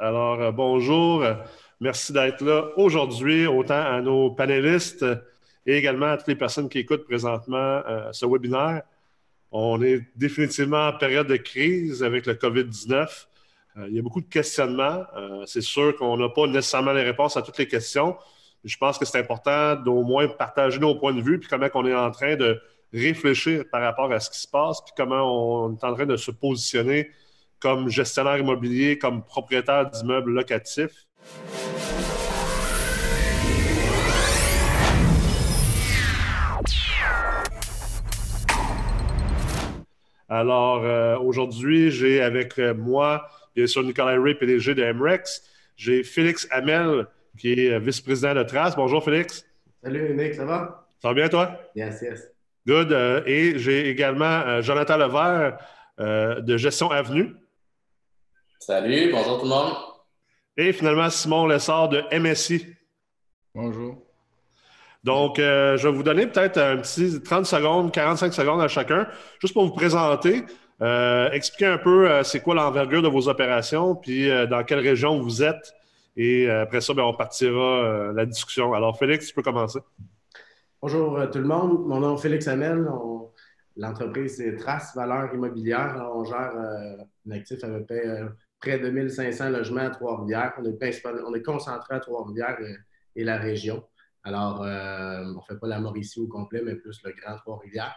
Alors, euh, bonjour. Merci d'être là aujourd'hui, autant à nos panélistes et également à toutes les personnes qui écoutent présentement euh, ce webinaire. On est définitivement en période de crise avec le COVID-19. Euh, il y a beaucoup de questionnements. c'est sûr qu'on n'a pas nécessairement les réponses à toutes les questions. Je pense que c'est important d'au moins partager nos points de vue, puis comment on est en train de réfléchir par rapport à ce qui se passe, puis comment on est en train de se positionner comme gestionnaire immobilier, comme propriétaire d'immeubles locatifs. Alors, euh, aujourd'hui, j'ai avec moi, bien sûr, Nicolas Ray, PDG de MREX. J'ai Félix Hamel, qui est vice-président de Trace. Bonjour, Félix. Salut, Nick, ça va? Ça va bien, toi? Yes, yes. Good. Euh, et j'ai également euh, Jonathan Levert de Gestion Avenue. Salut, bonjour tout le monde. Et finalement, Simon Lessard de MSI. Bonjour. Donc, euh, je vais vous donner peut-être un petit 30 secondes, 45 secondes à chacun, juste pour vous présenter, euh, expliquer un peu euh, c'est quoi l'envergure de vos opérations, puis dans quelle région vous êtes. Et après ça, ben, on partira la discussion. Alors, Félix, tu peux commencer. Bonjour tout le monde. Mon nom est Félix Hamel. L'entreprise est Trace Valeur Immobilière. On gère un actif à peu près près de 1500 logements à Trois-Rivières. On est, on est concentré à Trois-Rivières et, la région. Alors, euh, on ne fait pas la Mauricie au complet, mais plus le Grand Trois-Rivières.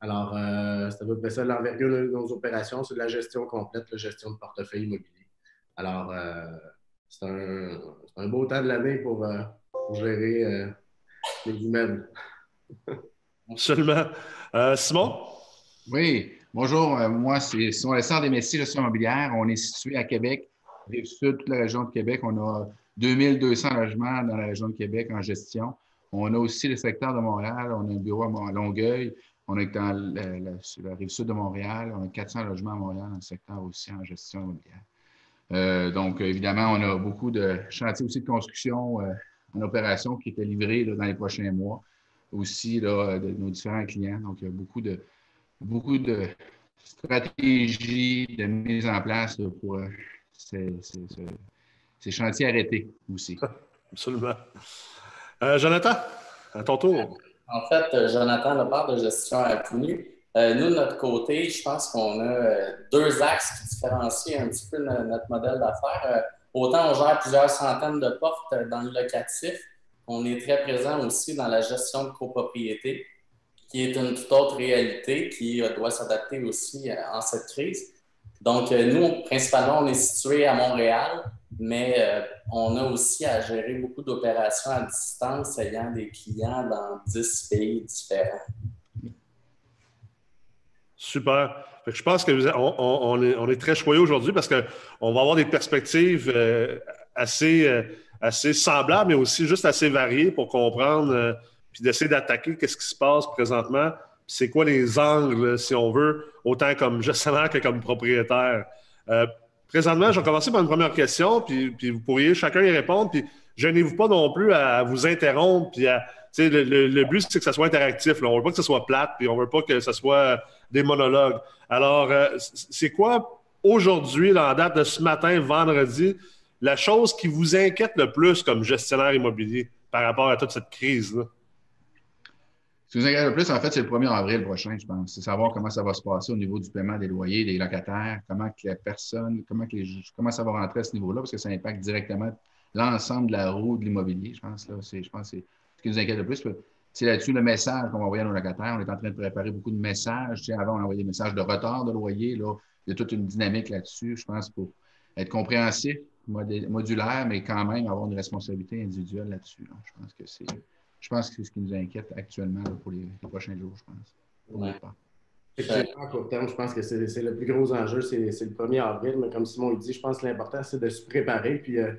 Alors, euh, c'est à peu près ça l'envergure de nos opérations. C'est de la gestion complète, la gestion de portefeuille immobilier. Alors, euh, c'est un, beau temps de l'année pour, pour, gérer les immeubles. Absolument. Simon? Oui. Bonjour, euh, moi, c'est Simon Lessard des Messiers Gestion immobilière. On est situé à Québec, Rive-Sud, toute la région de Québec. On a 2200 logements dans la région de Québec en gestion. On a aussi le secteur de Montréal. On a un bureau à Longueuil. On est dans la, sur la rive sud de Montréal. On a 400 logements à Montréal dans le secteur aussi en gestion immobilière. Euh, donc, évidemment, on a beaucoup de chantiers aussi de construction euh, en opération qui étaient livrés dans les prochains mois aussi de nos différents clients. Donc, il y a beaucoup de, beaucoup de stratégies de mise en place pour euh, ces, chantiers arrêtés aussi. Absolument. Euh, Jonathan, à ton tour. En fait, euh, Jonathan Lepard de Gestion Avenue. Euh, nous, de notre côté, je pense qu'on a deux axes qui différencient un petit peu notre modèle d'affaires. autant on gère plusieurs centaines de portes dans le locatif, on est très présent aussi dans la gestion de copropriété qui est une toute autre réalité qui euh, doit s'adapter aussi euh, en cette crise. Donc, euh, nous, principalement, on est situé à Montréal, mais on a aussi à gérer beaucoup d'opérations à distance ayant des clients dans 10 pays différents. Super. Je pense qu'on on, est, on est, très choyé aujourd'hui parce qu'on va avoir des perspectives assez, assez semblables, mais aussi juste assez variées pour comprendre puis d'essayer d'attaquer qu'est-ce qui se passe présentement, c'est quoi les angles, si on veut, autant comme gestionnaire que comme propriétaire. Euh, présentement, je vais commencer par une première question, puis, puis vous pourriez chacun y répondre, puis gênez-vous pas non plus à, vous interrompre, puis à, le, le, but, c'est que ça soit interactif. On veut pas que ce soit plate, puis on veut pas que ce soit des monologues. Alors, euh, c'est quoi aujourd'hui, la date de ce matin, vendredi, la chose qui vous inquiète le plus comme gestionnaire immobilier par rapport à toute cette crise-là? Ce qui nous inquiète le plus, en fait, c'est le 1er avril prochain, je pense. C'est savoir comment ça va se passer au niveau du paiement des loyers, des locataires, comment que la personne, comment, que les, comment ça va rentrer à ce niveau-là, parce que ça impacte directement l'ensemble de la roue de l'immobilier, je pense. Là. Je pense que c'est ce qui nous inquiète le plus. C'est là-dessus le message qu'on va envoyer à nos locataires. On est en train de préparer beaucoup de messages. Avant, on envoyait des messages de retard de loyer. Là. Il y a toute une dynamique là-dessus, je pense, pour être compréhensif, modulaire, mais quand même avoir une responsabilité individuelle là-dessus. Je pense que c'est je pense que c'est ce qui nous inquiète actuellement pour les, prochains jours, je pense. Ouais. En court terme, je pense que c'est le plus gros enjeu, c'est le 1er avril. Mais comme Simon le dit, je pense que l'important, c'est de se préparer. Puis euh,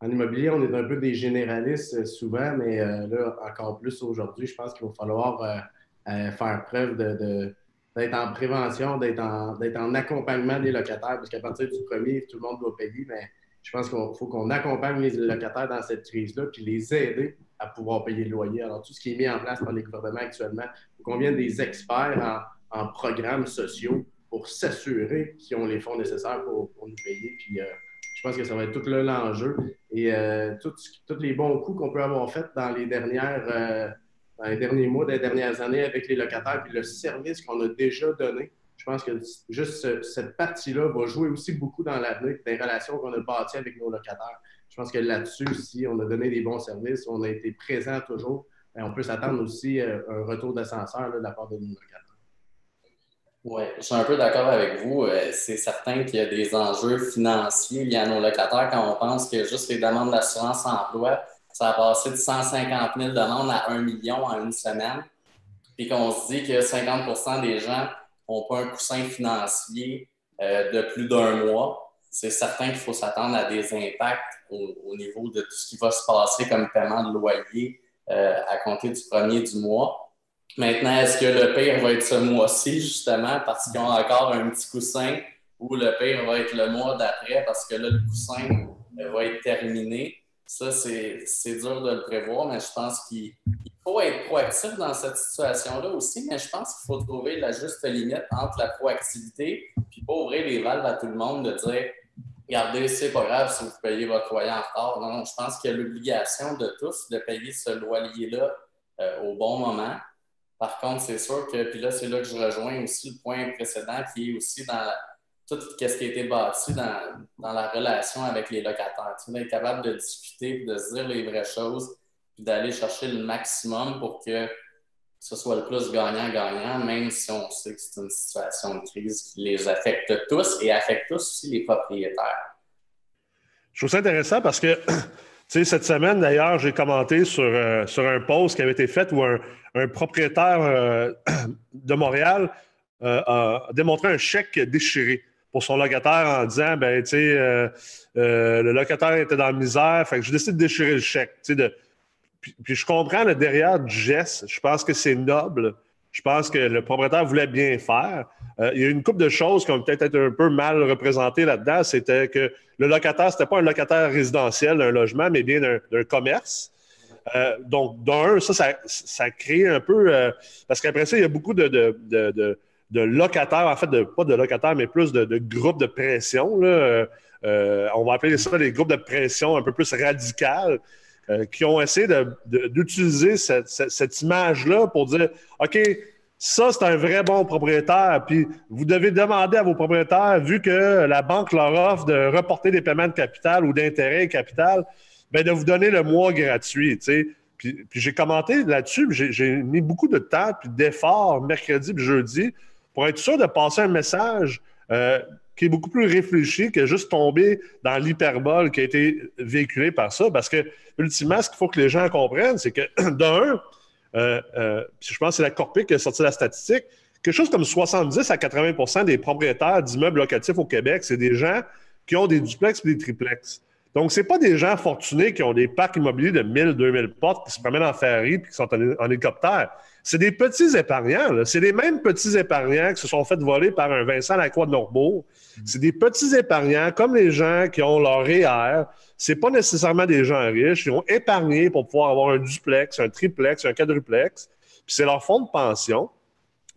en immobilier, on est un peu des généralistes euh, souvent, mais euh, là, encore plus aujourd'hui, je pense qu'il va falloir faire preuve de, d'être en prévention, d'être en, en, accompagnement des locataires, parce qu'à partir du premier, tout le monde doit payer, mais je pense qu'il faut qu'on accompagne les locataires dans cette crise-là, puis les aider à pouvoir payer le loyer. Alors, tout ce qui est mis en place par les gouvernements actuellement, il faut qu'on vienne des experts en, programmes sociaux pour s'assurer qu'ils ont les fonds nécessaires pour, nous payer, puis euh, je pense que ça va être tout l'enjeu. Et tous les bons coups qu'on peut avoir faits dans les dernières dans les derniers mois, dans les dernières années avec les locataires, puis le service qu'on a déjà donné. Je pense que juste cette partie-là va jouer aussi beaucoup dans l'avenir, des relations qu'on a bâties avec nos locataires. Je pense que là-dessus, si on a donné des bons services, on a été présent toujours, on peut s'attendre aussi à un retour d'ascenseur de la part de nos locataires. Oui, je suis un peu d'accord avec vous. Euh, c'est certain qu'il y a des enjeux financiers liés à nos locataires quand on pense que juste les demandes d'assurance emploi, ça a passé de 150 000 demandes à 1 million en une semaine. Puis qu'on se dit que 50% des gens n'ont pas un coussin financier euh, de plus d'un mois. C'est certain qu'il faut s'attendre à des impacts au, niveau de tout ce qui va se passer comme paiement de loyer euh, à compter du premier du mois. Maintenant, est-ce que le pire va être ce mois-ci, justement, parce qu'ils ont encore un petit coussin, ou le pire va être le mois d'après, parce que là, le coussin euh, va être terminé? Ça, c'est dur de le prévoir, mais je pense qu'il faut être proactif dans cette situation-là aussi, mais je pense qu'il faut trouver la juste limite entre la proactivité puis pas ouvrir les valves à tout le monde de dire regardez, c'est pas grave si vous payez votre loyer en retard. Non, je pense qu'il y a l'obligation de tous de payer ce loyer-là euh, au bon moment. Par contre, c'est sûr que, puis là, c'est là que je rejoins aussi le point précédent qui est aussi dans tout ce qui a été bâti dans, dans la relation avec les locataires. Tu être capable de discuter, de se dire les vraies choses, puis d'aller chercher le maximum pour que ce soit le plus gagnant-gagnant, même si on sait que c'est une situation de crise qui les affecte tous et affecte tous aussi les propriétaires. Je trouve ça intéressant parce que, cette semaine, d'ailleurs, j'ai commenté sur, euh, sur un post qui avait été fait où un, un propriétaire euh, de Montréal euh, a démontré un chèque déchiré pour son locataire en disant ben tu sais le locataire était dans la misère fait que je décide de déchirer le chèque de puis, je comprends le derrière du geste. Je pense que c'est noble. Je pense que le propriétaire voulait bien faire. Euh, il y a une couple de choses qui ont peut-être été un peu mal représentées là-dedans. C'était que le locataire c'était pas un locataire résidentiel d'un logement mais bien d'un commerce. Donc d'un ça, ça, crée un peu parce qu'après ça il y a beaucoup de, locataires, en fait, de, pas de locataires, mais plus de, groupes de pression. Euh, on va appeler ça les groupes de pression un peu plus radicales euh, qui ont essayé d'utiliser cette, image-là pour dire OK, ça, c'est un vrai bon propriétaire. Puis vous devez demander à vos propriétaires, vu que la banque leur offre de reporter des paiements de capital ou d'intérêt capital, bien, de vous donner le mois gratuit. Puis, puis j'ai commenté là-dessus, j'ai mis beaucoup de temps puis d'efforts mercredi et jeudi pour être sûr de passer un message euh, qui est beaucoup plus réfléchi que juste tomber dans l'hyperbole qui a été véhiculé par ça. Parce que, ultimement, ce qu'il faut que les gens comprennent, c'est que, d'un, euh, euh, je pense que c'est la Corpic qui a sorti la statistique, quelque chose comme 70 à 80% des propriétaires d'immeubles locatifs au Québec, c'est des gens qui ont des duplex et des triplex. Donc, ce pas des gens fortunés qui ont des parcs immobiliers de 1000, 2000 portes, qui se promènent en ferry et qui sont en hélicoptère. C'est des petits épargnants. C'est les mêmes petits épargnants qui se sont fait voler par un Vincent Lacroix de Norbourg. C'est des petits épargnants, comme les gens qui ont leur REER. C'est pas nécessairement des gens riches. Ils ont épargné pour pouvoir avoir un duplex, un triplex, un quadruplex. Puis c'est leur fonds de pension.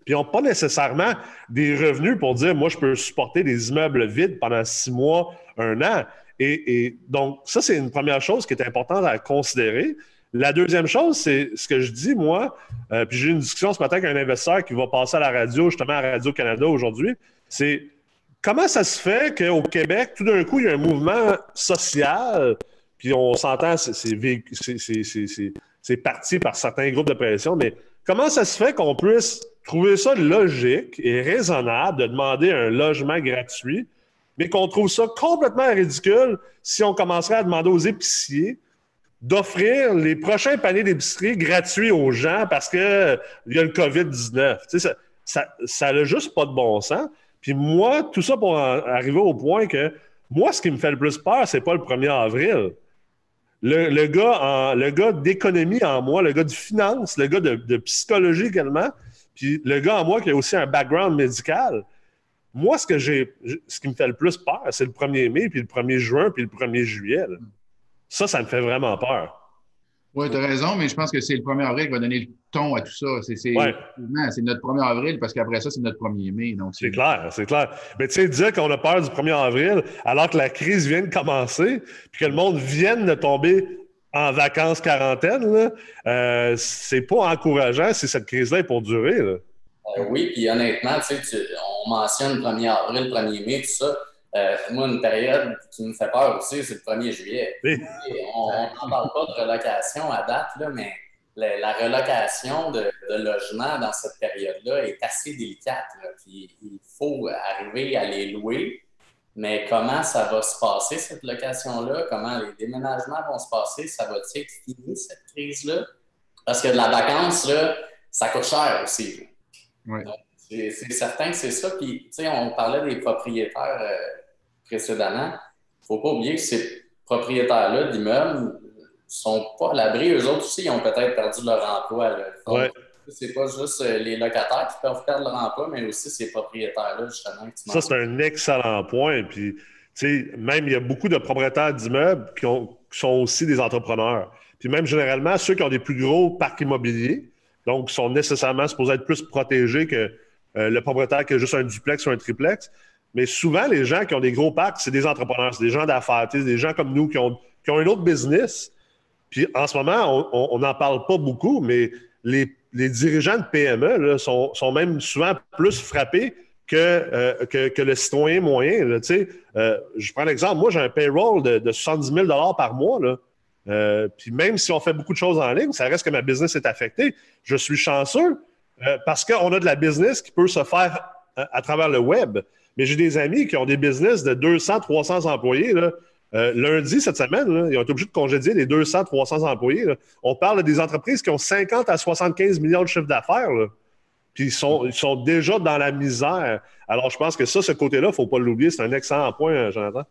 Puis ils n'ont pas nécessairement des revenus pour dire, moi, je peux supporter des immeubles vides pendant six mois, un an. Et donc, ça, c'est une première chose qui est importante à considérer. La deuxième chose, c'est ce que je dis, moi, euh, puis j'ai eu une discussion ce matin avec un investisseur qui va passer à la radio, justement à Radio-Canada aujourd'hui, c'est comment ça se fait qu'au Québec, tout d'un coup, il y a un mouvement social, puis on s'entend, c'est parti par certains groupes de mais comment ça se fait qu'on puisse trouver ça logique et raisonnable de demander un logement gratuit, mais qu'on trouve ça complètement ridicule si on commencerait à demander aux épiciers d'offrir les prochains paniers d'épicerie gratuits aux gens parce qu'il y a le COVID-19. ça n'a ça, juste pas de bon sens. Puis moi, tout ça pour arriver au point que moi, ce qui me fait le plus peur, c'est pas le 1er avril. Le, gars, d'économie en moi, le gars de finance, le gars de, psychologie également, puis le gars en moi qui a aussi un background médical. Moi, ce que qui me fait le plus peur, c'est le 1er mai, puis le 1er juin, puis le 1er juillet. Ça, ça me fait vraiment peur. Oui, tu as raison, mais je pense que c'est le 1er avril qui va donner le ton à tout ça. C'est notre 1er avril parce qu'après ça, c'est notre 1er mai. C'est clair, c'est clair. Mais tu sais, dire qu'on a peur du 1er avril alors que la crise vient de commencer puis que le monde vienne de tomber en vacances quarantaine, euh, c'est pas encourageant si cette crise-là est pour durer. Euh, oui, puis honnêtement, tu on mentionne 1er avril, 1er mai, tout ça. Euh, moi, une période qui me fait peur aussi, c'est le 1er juillet. on n'en parle pas de relocation à date, là, mais la, relocation de, logements dans cette période-là est assez délicate. il faut arriver à les louer. Mais comment ça va se passer, cette location-là? Comment les déménagements vont se passer? Ça va-t-il finir, cette crise-là? Parce que de la vacance, là, ça coûte cher aussi. C'est certain que c'est ça. Puis, tu sais, on parlait des propriétaires euh, précédemment. Il ne faut pas oublier que ces propriétaires-là d'immeubles sont pas à l'abri. Eux autres aussi, ils ont peut-être perdu leur emploi. Ouais. C'est pas juste euh, les locataires qui peuvent perdre leur emploi, mais aussi ces propriétaires-là, justement. ça, c'est un excellent point. Puis, même il y a beaucoup de propriétaires d'immeubles qui, sont aussi des entrepreneurs. Puis même généralement, ceux qui ont des plus gros parcs immobiliers, donc sont nécessairement supposés être plus protégés que euh, le propriétaire qui a juste un duplex ou un triplex. Mais souvent, les gens qui ont des gros parcs, c'est des entrepreneurs, c'est des gens d'affaires, des gens comme nous qui ont, qui ont un autre business. Puis en ce moment, on n'en parle pas beaucoup, mais les, dirigeants de PME sont, même souvent plus frappés que, euh, que, le citoyen moyen. Euh, je prends l'exemple, moi j'ai un payroll de, de 70 000 par mois. Euh, puis même si on fait beaucoup de choses en ligne, ça reste que ma business est affectée. Je suis chanceux parce qu'on a de la business qui peut se faire à travers le web. Mais j'ai des amis qui ont des business de 200, 300 employés. Là. Euh, lundi, cette semaine, ils ont été obligés de congédier les 200, 300 employés. On parle des entreprises qui ont 50 à 75 millions de chiffre d'affaires. Puis ils sont, ils sont déjà dans la misère. Alors, je pense que ça, ce côté-là, il ne faut pas l'oublier. C'est un excellent point, euh, Jonathan.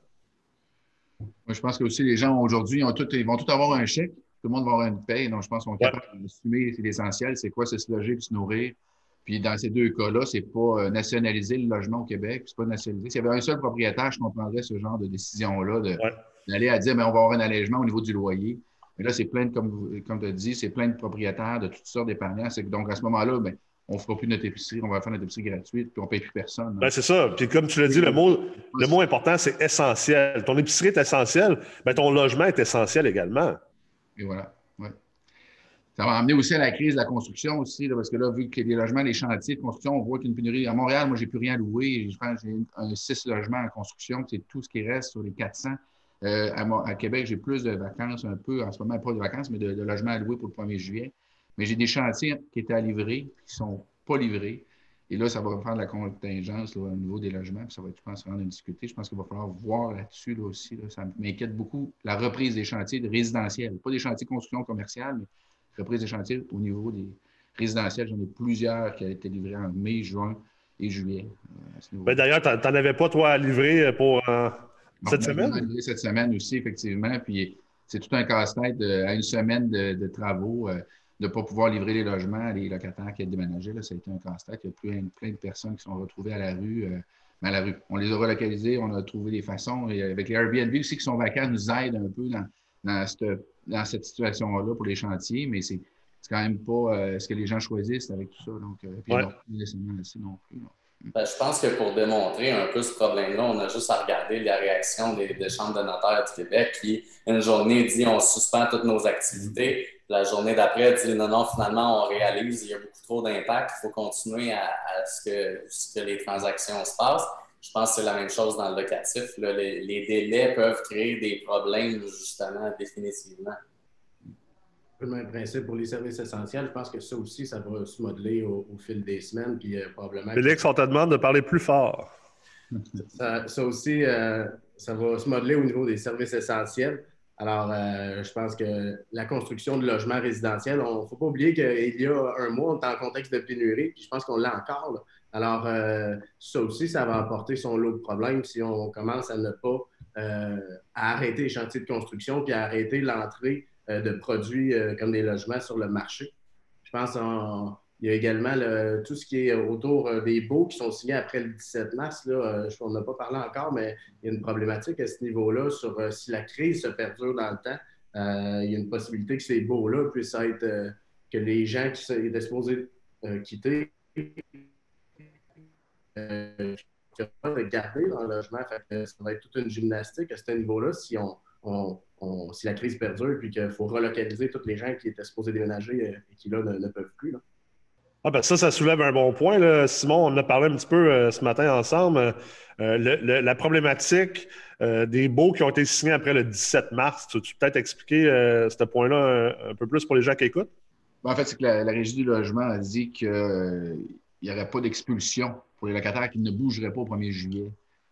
Moi, je pense que aussi les gens aujourd'hui, ils, vont tous avoir un chèque. Tout le monde va avoir une paye. Donc, je pense qu'on est capable d'assumer l'essentiel. C'est quoi? C'est se loger se nourrir. Puis dans ces deux cas-là, c'est pas euh, nationaliser le logement au Québec, c'est pas nationaliser. S'il y avait un seul propriétaire, je comprendrais ce genre de décision-là, d'aller à dire, mais on va avoir un allègement au niveau du loyer. Mais là, c'est plein de, comme, comme tu as dit, c'est plein de propriétaires de toutes sortes d'épargnants. Donc, à ce moment-là, ben, on ne fera plus notre épicerie, on va faire notre épicerie gratuite, puis on ne paye plus personne. Ben, c'est ça. Puis comme tu l'as dit, le mot, le mot important, c'est essentiel. Ton épicerie est essentielle, ben, ton logement est essentiel également. Et voilà. Ça va amener aussi à la crise de la construction aussi, parce que là, vu que les logements, les chantiers de construction, on voit qu'il y a une pénurie. À Montréal, moi, j'ai plus rien à louer. J'ai un, six logements en construction, c'est tout ce qui reste sur les 400. Euh, à, Québec, j'ai plus de vacances, un peu, en ce moment, pas de vacances, mais de, logements à louer pour le 1er juillet. Mais j'ai des chantiers qui étaient à livrer, qui ne sont pas livrés. Et là, ça va faire la contingence au niveau des logements. ça va être, je pense, vraiment une difficulté. Je pense qu'il va falloir voir là-dessus là aussi. ça m'inquiète beaucoup la reprise des chantiers de résidentiels. Pas des chantiers de construction commerciale, mais reprise des chantiers au niveau des résidentiels. J'en ai plusieurs qui ont été livrés en mai, juin et juillet. Euh, ben, d'ailleurs, tu n'en avais pas, toi, à livrer pour euh, cette semaine? cette semaine aussi, effectivement. Puis c'est tout un casse-tête à une semaine de, travaux. Euh, de ne pas pouvoir livrer les logements à les locataires qui ont déménagé. Là, ça a été un casse-tête. Il y a plein, plein, de personnes qui sont retrouvées à la rue. à la rue. On les a relocalisés, on a trouvé des façons. Et avec les Airbnb aussi qui sont vacants, nous aident un peu dans, dans cette dans cette situation-là pour les chantiers, mais c'est quand même pas euh, ce que les gens choisissent avec tout ça. Donc, euh, puis non, plus. Ben, je pense que pour démontrer un peu ce problème-là, on a juste à regarder la réaction des, des, chambres de notaires du Québec qui, une journée, dit on suspend toutes nos activités. La journée d'après, dit non, non, finalement, on réalise, il y a beaucoup trop d'impact, il faut continuer à, ce, que, ce, que, les transactions se passent. Je pense que c'est la même chose dans le locatif. Les, délais peuvent créer des problèmes, justement, définitivement. Le même principe pour les services essentiels. Je pense que ça aussi, ça va se modeler au, fil des semaines. Puis, euh, probablement Félix, on te demande de parler plus fort. Ça, aussi, euh, ça va se modeler au niveau des services essentiels. Alors, euh, je pense que la construction de logements résidentiels, il ne faut pas oublier qu'il y a un mois, on est en contexte de pénurie, puis je pense qu'on l'a encore. Alors, euh, ça aussi, ça va apporter son lot de problèmes si on commence à ne pas euh, arrêter les chantiers de construction puis à arrêter l'entrée euh, de produits comme des logements sur le marché. Je pense qu'il y a également tout ce qui est autour des baux qui sont signés après le 17 mars. Là, on n'a pas parlé encore, mais il y a une problématique à ce niveau-là sur si la crise se perdure dans le temps. il y a une possibilité que ces baux-là puissent être, que les gens qui étaient supposés quitter, de garder dans le logement. ça va être toute une gymnastique à ce niveau-là si, on, si la crise perdure et qu'il faut relocaliser tous les gens qui étaient supposés déménager et qui là ne, peuvent plus. Ah ben ça, ça soulève un bon point. Là. Simon, on en a parlé un petit peu euh, ce matin ensemble. Euh, la problématique euh, des baux qui ont été signés après le 17 mars, tu peux peut-être expliquer ce point-là un, peu plus pour les gens qui écoutent? Ben, en fait, c'est que la, régie du logement a dit qu'il n'y aurait pas d'expulsion pour les locataires qui ne bougeraient pas au 1er juillet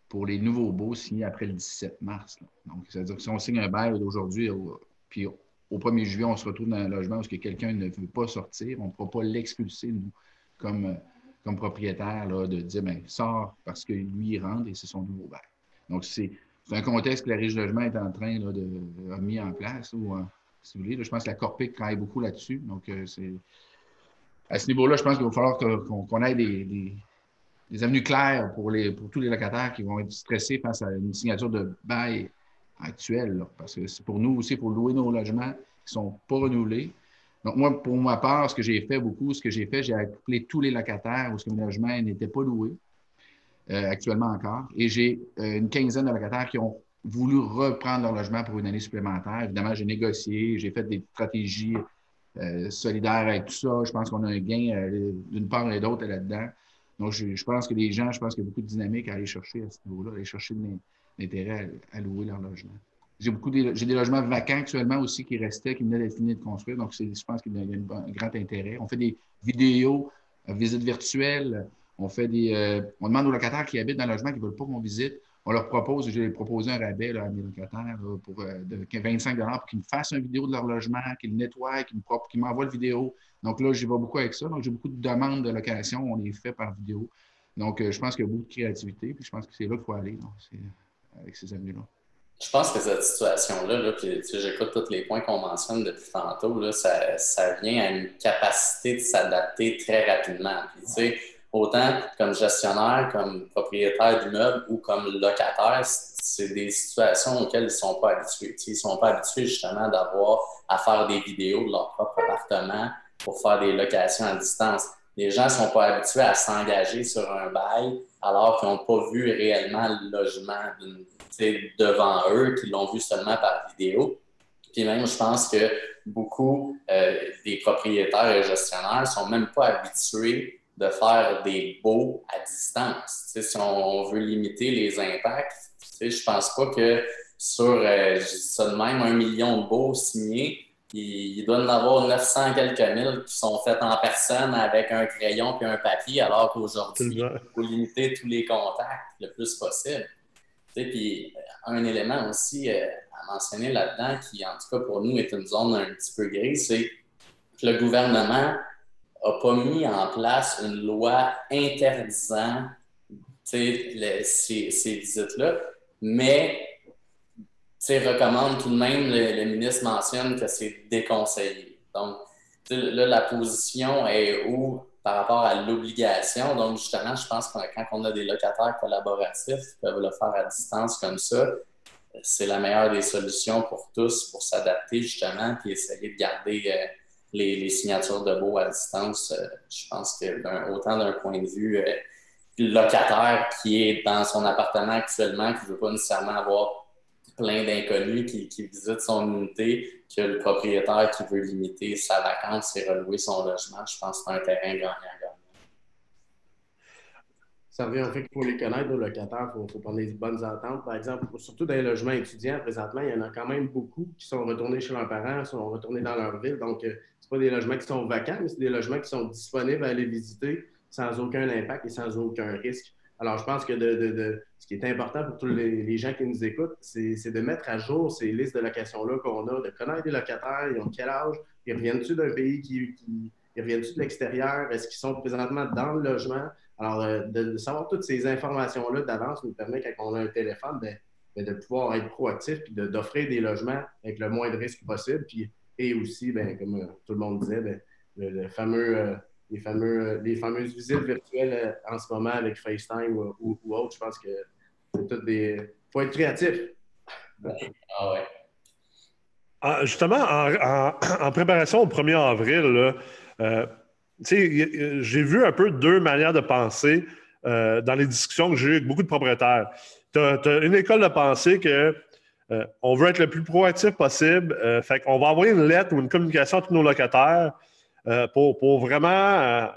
pour les nouveaux baux signés après le 17 mars. Donc, c'est-à-dire que si on signe un bail d'aujourd'hui, puis au 1er juillet, on se retrouve dans un logement où quelqu'un ne veut pas sortir, on ne pourra pas l'expulser, nous, comme, comme propriétaire, de dire, bien, sort parce que lui, il rentre et c'est son nouveau bail. Donc, c'est un contexte que la Régie Logement est en train de, de mis en place. Euh, si vous voulez, je pense que la Corpic travaille beaucoup là-dessus. Donc, euh, c'est à ce niveau-là, je pense qu'il va falloir qu'on ait des, des, avenues claires pour tous les locataires qui vont être stressés face à une signature de bail actuelle. parce que c'est pour nous aussi, pour louer nos logements qui ne sont pas renouvelés. Donc, moi, pour ma part, ce que j'ai fait beaucoup, ce que j'ai fait, j'ai appelé tous les locataires où ce que mes logements n'étaient pas loués, euh, actuellement encore. Et j'ai euh, une quinzaine de locataires qui ont voulu reprendre leur logement pour une année supplémentaire. Évidemment, j'ai négocié, j'ai fait des stratégies euh, solidaires avec tout ça. Je pense qu'on a un gain d'une part et d'autre là-dedans. Donc, je, pense que les gens, je pense qu'il y a beaucoup de dynamique à aller chercher à ce niveau-là, aller chercher l'intérêt à, louer leur logement. J'ai beaucoup des logements vacants actuellement aussi qui restaient, qui venaient d'être finis de construire. Donc, je pense qu'il y a un, grand intérêt. On fait des vidéos, euh, visites virtuelles. On fait des. Euh, on demande aux locataires qui habitent dans le logement qui ne veulent pas qu'on visite. On leur propose, j'ai proposé un rabais à mes locataires pour, euh, de 25 pour qu'ils me fassent une vidéo de leur logement, qu'ils le nettoient, qu'ils m'envoient la vidéo. Donc là, j'y vais beaucoup avec ça. Donc, j'ai beaucoup de demandes de location. On les fait par vidéo. Donc, je pense qu'il y a beaucoup de créativité. Puis je pense que c'est là qu'il faut aller, avec ces avenues-là. Je pense que cette situation-là, là, puis j'écoute tous les points qu'on mentionne depuis tantôt, ça, ça, vient à une capacité de s'adapter très rapidement. Puis, autant comme gestionnaire, comme propriétaire d'immeuble ou comme locataire, c'est des situations auxquelles ils ne sont pas habitués. ils ne sont pas habitués justement d'avoir à faire des vidéos de leur propre appartement pour faire des locations à distance. Les gens ne sont pas habitués à s'engager sur un bail alors qu'ils n'ont pas vu réellement le logement devant eux, qu'ils l'ont vu seulement par vidéo. Puis même, je pense que beaucoup euh, des propriétaires et gestionnaires ne sont même pas habitués de faire des baux à distance. si on veut limiter les impacts, je ne pense pas que sur, euh, je dis ça de même, un million de baux signés, il, doit en avoir 900 quelques mille qui sont faits en personne avec un crayon et un papier, alors qu'aujourd'hui, il faut limiter tous les contacts le plus possible. Puis un élément aussi euh, à mentionner là-dedans, qui en tout cas pour nous est une zone un petit peu grise, c'est que le gouvernement n'a pas mis en place une loi interdisant ces, ces visites-là, mais recommande tout de même, le, ministre mentionne que c'est déconseillé. Donc, là, la position est où par rapport à l'obligation? Donc, justement, je pense que quand on a des locataires collaboratifs qui peuvent le faire à distance comme ça, c'est la meilleure des solutions pour tous pour s'adapter justement et essayer de garder euh, les, signatures de beau à distance. Euh, je pense que autant d'un point de vue euh, locataire qui est dans son appartement actuellement, qui ne veut pas nécessairement avoir plein d'inconnus qui, visitent son unité, que le propriétaire qui veut limiter sa vacance et relouer son logement. Je pense que c'est un terrain gagnant-gagnant. Ça revient au fait pour les connaître, nos locataires, il faut, faut, prendre des bonnes ententes. Par exemple, surtout dans les logements étudiants, présentement, il y en a quand même beaucoup qui sont retournés chez leurs parents, sont retournés dans leur ville. Donc, euh, des logements qui sont vacants, mais c'est des logements qui sont disponibles à aller visiter sans aucun impact et sans aucun risque. Alors, je pense que ce qui est important pour tous les, gens qui nous écoutent, c'est de mettre à jour ces listes de locations-là qu'on a, de connaître les locataires, ils ont quel âge, ils reviennent-tu d'un pays qui, ils reviennent-tu de l'extérieur, est-ce qu'ils sont présentement dans le logement? Alors, euh, de, savoir toutes ces informations-là d'avance nous permet, quand on a un téléphone, ben, ben, de pouvoir être proactif et d'offrir des logements avec le moins de risques possible. Puis, et aussi, ben, comme euh, tout le monde disait, ben, le, fameux euh, les, fameux, les fameuses visites virtuelles euh, en ce moment avec FaceTime ou, autre. Je pense que c'est tout des. Il faut être créatif. Ah ouais. justement, en, préparation au 1er avril, euh, j'ai vu un peu deux manières de penser euh, dans les discussions que j'ai eues avec beaucoup de propriétaires. Tu as, une école de pensée que euh, on veut être le plus proactif possible. fait qu'on va envoyer une lettre ou une communication à tous nos locataires pour, pour, vraiment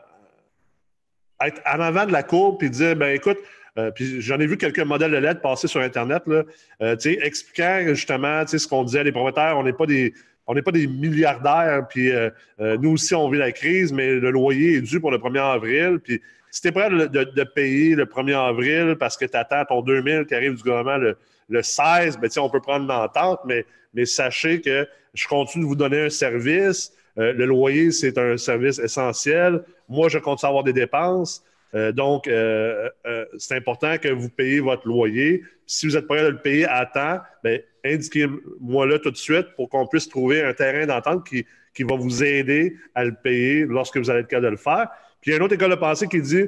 être en avant de la cour et dire ben écoute, euh, puis j'en ai vu quelques modèles de lettres passer sur Internet, là, euh, expliquant justement ce qu'on disait, les propriétaires, on n'est pas des. On pas des milliardaires, puis euh, nous aussi, on vit la crise, mais le loyer est dû pour le 1er avril. Puis si tu es prêt de, payer le 1er avril parce que tu attends ton 2000 qui arrive du gouvernement le, 16, ben, on peut prendre une entente, mais, mais sachez que je continue de vous donner un service. le loyer, c'est un service essentiel. Moi, je continue à avoir des dépenses. Euh, donc, euh, euh, c'est important que vous payiez votre loyer. Si vous êtes prêt à le payer à temps, ben, indiquez-moi-le tout de suite pour qu'on puisse trouver un terrain d'entente qui, qui va vous aider à le payer lorsque vous allez être capable de le faire. Puis il y a une autre école de pensée qui dit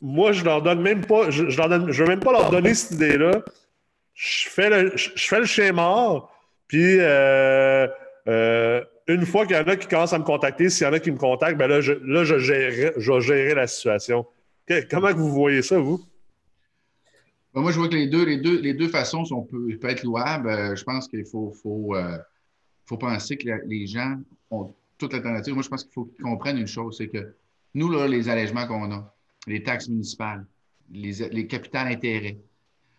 Moi, je leur donne même pas, je ne veux même pas leur donner cette idée-là. Je fais le, je, fais le chien mort, puis une fois qu'il y en a qui commencent à me contacter, s'il y en a qui me contactent, ben là, je, là, je, gérerai, je gérer la situation. Comment vous voyez ça, vous? Ben, moi, je vois que les deux, les deux, les deux façons sont, peuvent, être louables. Euh, je pense qu'il faut, faut, euh, faut penser que les gens ont toute l'alternative. Moi, je pense qu'il faut qu'ils comprennent une chose, c'est que nous, là, les allègements qu'on a, les taxes municipales, les, les capitales intérêts,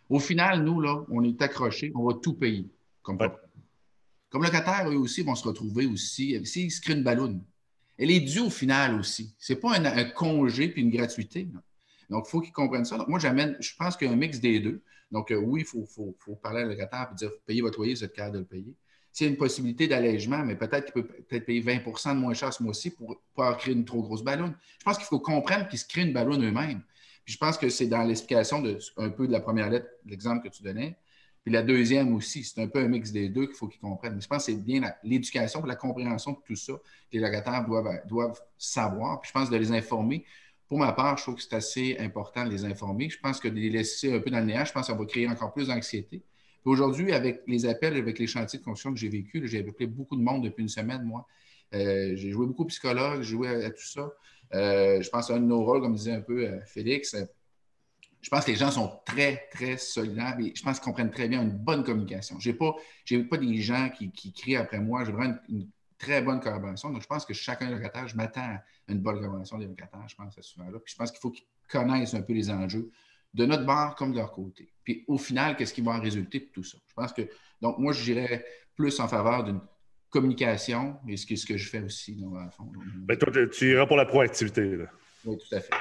au final, nous, là, on est accrochés, on va tout payer. Comme, comme locataires, eux aussi, vont se retrouver aussi. S'ils se créent une ballonne, elle est due au final aussi. Ce n'est pas un, congé puis une gratuité. Donc, il faut qu'ils comprennent ça. Donc, moi, j'amène, je pense qu'il y a un mix des deux. Donc, euh, oui, il faut, faut, faut, parler à locataire et dire payez votre loyer, vous êtes capable de le payer. S'il y a une possibilité d'allègement, mais peut-être qu'il peut peut-être payer 20% de moins cher ce mois-ci pour pas créer une trop grosse ballonne. Je pense qu'il faut comprendre qu'ils se créent une ballonne eux-mêmes. Je pense que c'est dans l'explication de, un peu de la première lettre, l'exemple que tu donnais, puis la deuxième aussi, c'est un peu un mix des deux qu'il faut qu'ils comprennent. Mais je pense que c'est bien l'éducation et la compréhension de tout ça que les locataires doivent, doivent savoir. Puis je pense de les informer. Pour ma part, je trouve que c'est assez important de les informer. Je pense que de les laisser un peu dans le néant, je pense que ça va créer encore plus d'anxiété. Aujourd'hui, avec les appels, avec les chantiers de construction que j'ai vécu, j'ai appelé beaucoup de monde depuis une semaine, moi. Euh, j'ai joué beaucoup au psychologue, j'ai joué à, tout ça. Euh, je pense à un de nos rôles, comme disait un peu euh, Félix, je pense que les gens sont très, très solidaires et je pense qu'ils comprennent très bien une bonne communication. Je n'ai pas, pas des gens qui, crient après moi. J'ai vraiment une, très bonne collaboration. Donc, je pense que chacun des locataires, je m'attends à une bonne collaboration des locataires, je pense, à ce là Puis je pense qu'il faut qu'ils connaissent un peu les enjeux de notre bar comme de leur côté. Puis au final, qu'est-ce qui va en résulter de tout ça? Je pense que, donc, moi, je dirais plus en faveur d'une communication et ce que, ce que je fais aussi, dans le fond. Mais toi, tu iras pour la proactivité. Oui, tout à fait.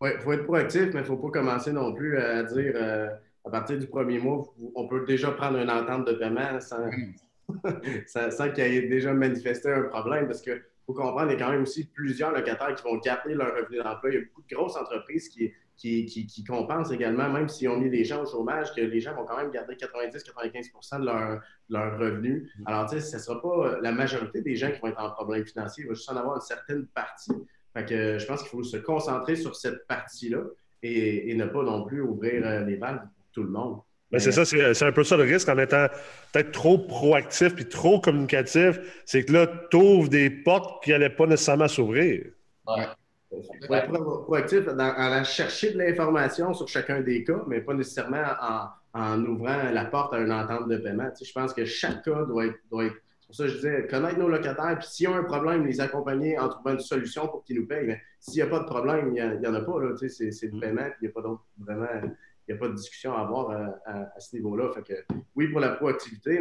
Oui, il faut être proactif, mais il ne faut pas commencer non plus à dire euh, à partir du premier mois, on peut déjà prendre une entente de paiement sans, qu'il y ait déjà manifesté un problème parce qu'il faut comprendre qu'il y a quand même aussi plusieurs locataires qui vont garder leur revenu d'emploi. Il y a beaucoup de grosses entreprises qui, qui, compensent également, même s'ils ont mis des gens au chômage, que les gens vont quand même garder 90-95% de leur, leur revenu. Mm. Alors, tu sais, ce ne sera pas la majorité des gens qui vont être en problème financier. Il va juste en avoir une certaine partie. Fait que je pense qu'il faut se concentrer sur cette partie-là et, ne pas non plus ouvrir euh, les balles pour tout le monde. Ben, c'est ça, c'est un peu ça le risque en étant peut-être trop proactif puis trop communicatif. C'est que là, tu ouvres des portes qui n'allaient pas nécessairement s'ouvrir. Ouais. Faut être proactif en allant chercher de l'information sur chacun des cas, mais pas nécessairement en, ouvrant la porte à une entente de paiement. je pense que chaque cas doit doit être pour ça, je disais, connaître nos locataires, puis s'ils ont un problème, les accompagner en trouvant une solution pour qu'ils nous payent. Mais s'il n'y a pas de problème, il n'y en a pas. C'est le mm. paiement, puis il n'y a pas d'autre vraiment. Il n'y a pas de discussion à avoir euh, à, ce niveau-là. Fait que oui, pour la proactivité,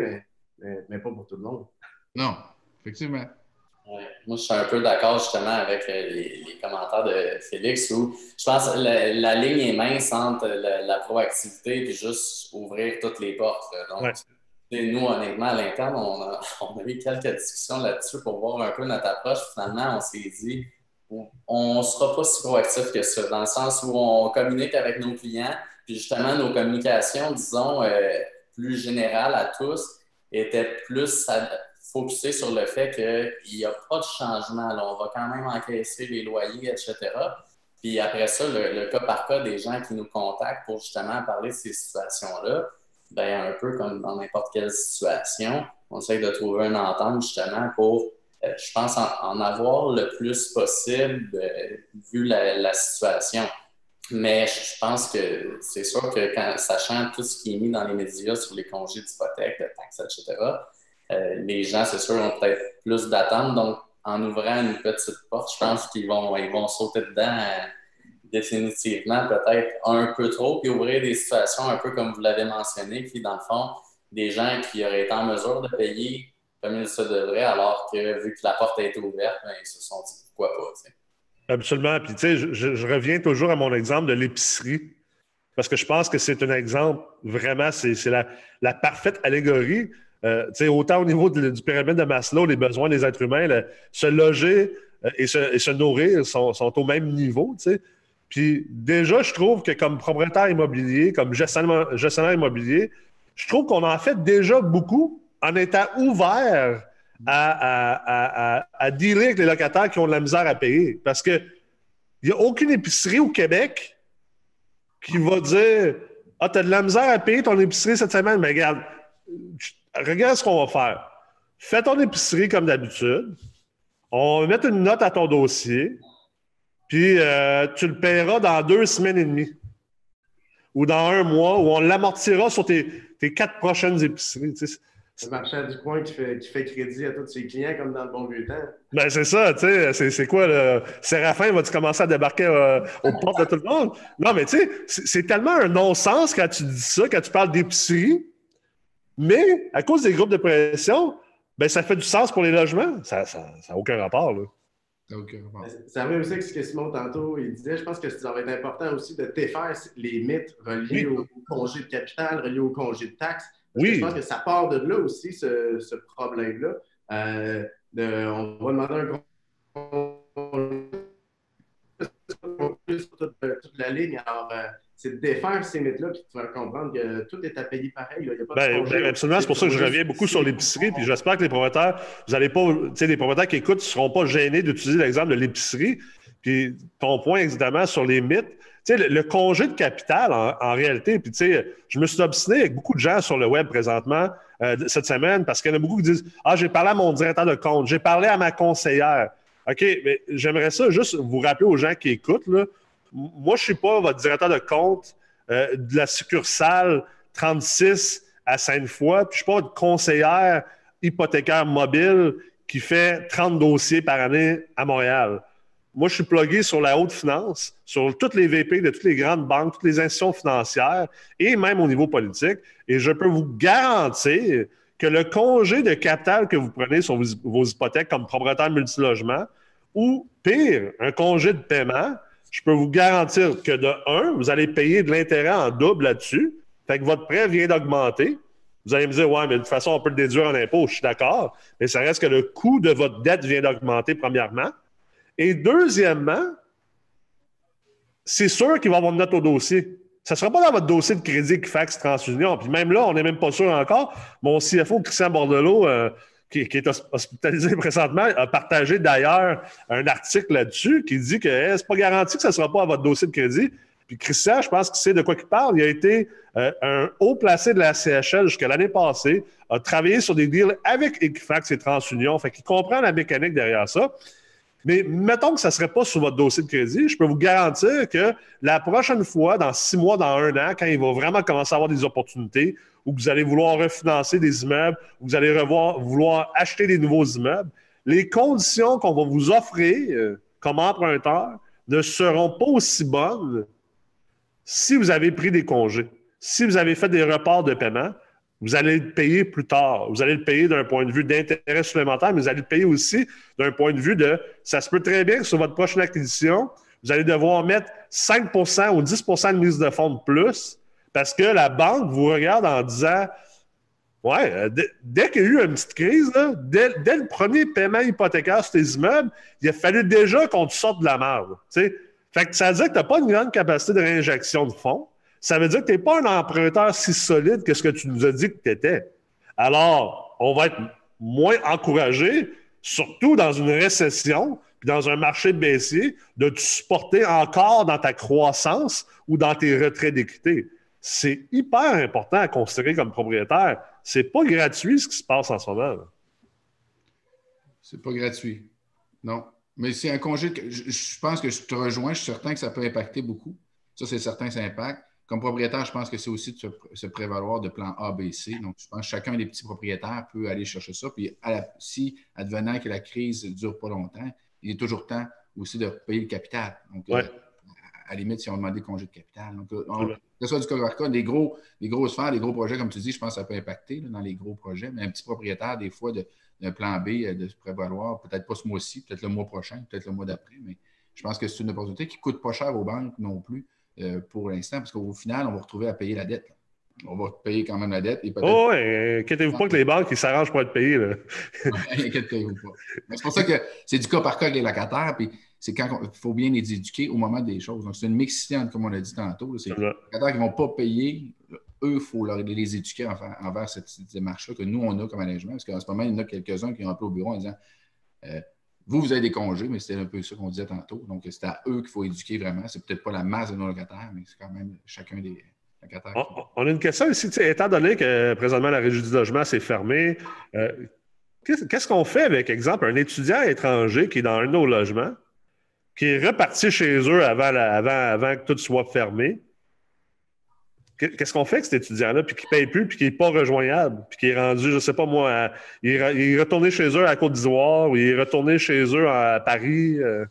mais, mais, pas pour tout le monde. Non, effectivement. Moi, je suis un peu d'accord justement avec euh, les, commentaires de Félix où je pense que la, ligne est mince entre la, proactivité et juste ouvrir toutes les portes. Donc, nous, honnêtement, à l'interne, on a, on a eu quelques discussions là-dessus pour voir un peu notre approche. Finalement, on s'est dit, on ne sera pas si proactif que ça, dans le sens où on communique avec nos clients, puis justement, nos communications, disons, euh, plus générales à tous, étaient plus focusées sur le fait qu'il n'y a pas de changement. On va quand même encaisser les loyers, etc. Puis après ça, le, cas par cas des gens qui nous contactent pour justement parler de ces situations-là, ben, un peu comme dans n'importe quelle situation, on essaie de trouver une entente justement pour, euh, je pense, en, avoir le plus possible euh, vu la, situation. Mais je pense que c'est sûr que sachant tout ce qui est mis dans les médias sur les congés d'hypothèque, de taxes, etc., les gens, c'est sûr, ont peut-être plus d'attentes. Donc, en ouvrant une petite porte, je pense qu'ils vont, ils vont sauter dedans définitivement, peut-être un peu trop, puis ouvrir des situations un peu comme vous l'avez mentionné, qui, dans le fond, des gens qui auraient été en mesure de payer comme il se devrait, alors que vu que la porte a été ouverte, ben, ils se sont dit pourquoi pas. Absolument. Puis, tu sais, je, reviens toujours à mon exemple de l'épicerie, parce que je pense que c'est un exemple, vraiment, c'est la, parfaite allégorie. Euh, autant au niveau du pyramide de Maslow, les besoins des êtres humains, se loger euh, et, se, se, nourrir sont, au même niveau. Puis déjà, je trouve que comme propriétaire immobilier, comme gestionnaire, gestionnaire immobilier, je trouve qu'on en fait déjà beaucoup en étant ouvert à, à, dealer avec les locataires qui ont de la misère à payer. Parce qu'il n'y a aucune épicerie au Québec qui va dire Ah, tu as de la misère à payer ton épicerie cette semaine, mais regarde, regarde ce qu'on va faire. Fais ton épicerie comme d'habitude. On va mettre une note à ton dossier, puis euh, tu le paieras dans deux semaines et demie ou dans un mois, où on l'amortira sur tes, quatre prochaines épiceries. Le marchand du coin qui fait, crédit à tous ses clients comme dans le bon vieux temps. Ben, c'est ça, tu sais. C'est quoi, le Séraphin, va-tu commencer à débarquer euh, aux portes de tout le monde? Non, mais tu sais, c'est tellement un non-sens quand tu dis ça, quand tu parles d'épicerie. Mais à cause des groupes de pression, ben, ça fait du sens pour les logements. Ça n'a aucun rapport, là. Ça revient aussi avec ce que Simon tantôt il disait. Je pense que ça va être important aussi de défaire les mythes reliés au, congé de capital, reliés au congé de taxes. oui. je pense que ça part de là aussi, ce, problème-là. Euh, on va demander un sur toute, toute, la ligne. Alors, euh, c'est de défaire ces mythes-là puis de faire comprendre que tout est à payer pareil. Il y a pas ben, ben, absolument, c'est pour ça que je reviens beaucoup sur l'épicerie. Puis j'espère que les propriétaires, vous allez pas, tu sais, les propriétaires qui écoutent ne seront pas gênés d'utiliser l'exemple de l'épicerie. Puis ton point exactement sur les mythes. Sais, le, congé de capital, en, réalité, puis je me suis obstiné avec beaucoup de gens sur le web présentement euh, cette semaine parce qu'il y en a beaucoup qui disent Ah, j'ai parlé à mon directeur de compte, j'ai parlé à ma conseillère. OK, mais j'aimerais ça juste vous rappeler aux gens qui écoutent, là, moi, je ne suis pas votre directeur de compte euh, de la succursale 36 à Sainte-Foy, puis je ne suis pas votre conseillère hypothécaire mobile qui fait 30 dossiers par année à Montréal. Moi, je suis plugué sur la haute finance, sur toutes les VP de toutes les grandes banques, toutes les institutions financières et même au niveau politique. Et je peux vous garantir que le congé de capital que vous prenez sur vos hypothèques comme propriétaire multilogement, ou pire, un congé de paiement, je peux vous garantir que de un, vous allez payer de l'intérêt en double là-dessus. Fait que votre prêt vient d'augmenter. Vous allez me dire, ouais, mais de toute façon, on peut le déduire en impôt. Je suis d'accord. Mais ça reste que le coût de votre dette vient d'augmenter, premièrement. Et deuxièmement, c'est sûr qu'il va avoir une note au dossier. Ça ne sera pas dans votre dossier de crédit Equifax TransUnion. Puis même là, on n'est même pas sûr encore. Mon CFO, Christian Bordelot, euh, qui, est hospitalisé présentement, a partagé d'ailleurs un article là-dessus qui dit que ce c'est pas garanti que ça ne sera pas à votre dossier de crédit. Puis Christian, je pense qu'il sait de quoi il parle. Il a été euh, un haut placé de la CHL jusqu'à l'année passée, a travaillé sur des deals avec Equifax et TransUnion, fait qu'il comprend la mécanique derrière ça. Mais mettons que ça ne serait pas sur votre dossier de crédit, je peux vous garantir que la prochaine fois, dans six mois, dans un an, quand il va vraiment commencer à avoir des opportunités, ou que vous allez vouloir refinancer des immeubles, ou vous allez revoir, vouloir acheter des nouveaux immeubles, les conditions qu'on va vous offrir euh, comme emprunteur ne seront pas aussi bonnes si vous avez pris des congés, si vous avez fait des reports de paiement. Vous allez le payer plus tard. Vous allez le payer d'un point de vue d'intérêt supplémentaire, mais vous allez le payer aussi d'un point de vue de ça se peut très bien que sur votre prochaine acquisition, vous allez devoir mettre 5% ou 10% de mise de fonds de plus parce que la banque vous regarde en disant Ouais, euh, dès qu'il y a eu une petite crise, dès, le premier paiement hypothécaire sur tes immeubles, il a fallu déjà qu'on te sorte de la merde. Fait que ça veut dire que tu n'as pas une grande capacité de réinjection de fonds. Ça veut dire que tu n'es pas un emprunteur si solide que ce que tu nous as dit que tu étais. Alors, on va être moins encouragé, surtout dans une récession, puis dans un marché baissier, de te supporter encore dans ta croissance ou dans tes retraits d'équité c'est hyper important à considérer comme propriétaire. c'est pas gratuit ce qui se passe en ce moment. C'est pas gratuit. Non. Mais c'est un congé. je, pense que je te rejoins. Je suis certain que ça peut impacter beaucoup. Ça, c'est certain que ça impacte. Comme propriétaire, je pense que c'est aussi de se, prévaloir de plan A, B, C. Donc, je pense que chacun des petits propriétaires peut aller chercher ça. Puis, si, advenant que la crise ne dure pas longtemps, il est toujours temps aussi de payer le capital. Donc, euh, à la limite, si on demandait congé de capital. Donc, euh, que ce soit du cas par cas, des, gros, des grosses sphères, des gros projets, comme tu dis, je pense que ça peut impacter dans les gros projets. Mais un petit propriétaire, des fois, d'un plan B, euh, de se prévaloir, peut-être pas ce mois-ci, peut-être le mois prochain, peut-être le mois d'après. Mais je pense que c'est une opportunité qui ne coûte pas cher aux banques non plus pour l'instant, parce qu'au final, on va retrouver à payer la dette. On va payer quand même la dette. oh, oui, inquiétez-vous pas que les banques s'arrangent pour être payées. inquiétez-vous pas. C'est pour ça que c'est du cas par cas avec les locataires. Puis c'est quand il faut bien les éduquer au moment des choses. Donc, c'est une mixité comme on a dit tantôt. C'est les locataires qui ne vont pas payer, eux, il faut les éduquer envers, cette démarche-là que nous, on a comme management. Parce qu'en ce moment, il y en a quelques-uns qui ont appelé au bureau en disant euh, vous, vous avez des congés, mais c'était un peu ça qu'on disait tantôt. Donc, c'est à eux qu'il faut éduquer vraiment. C'est peut-être pas la masse de nos locataires, mais c'est quand même chacun des locataires. On, a une question ici. Étant donné que présentement la régie du logement s'est fermée, euh, qu'est-ce qu'on fait avec, exemple, un étudiant étranger qui est dans un de nos logements, qui est reparti chez eux avant, avant que tout soit fermé? Qu'est-ce qu'on fait avec cet étudiant-là, puis qui ne paye plus, puis qui n'est pas rejoignable, puis qui est rendu, je ne sais pas moi, il, est retourné chez eux à Côte d'Ivoire, ou il est retourné chez eux à Paris? Euh...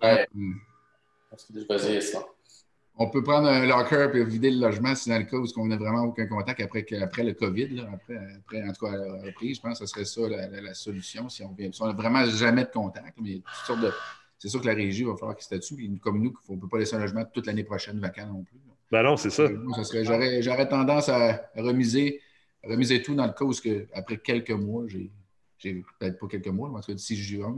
Ouais. ça. On peut prendre un locker et vider le logement si dans le cas où on n'a vraiment aucun contact après, après le COVID, après, après, en tout cas, la reprise, je pense que ce serait ça la, solution si on n'a vraiment jamais de contact. Mais C'est sûr que la régie va falloir qu'il statue, comme nous, on ne peut pas laisser un logement toute l'année prochaine vacant non plus. Ben non, c'est ça. J'aurais tendance à remiser, remiser tout dans le cas où, que, après quelques mois, j'ai peut-être pas quelques mois, mais en tout cas d'ici juin,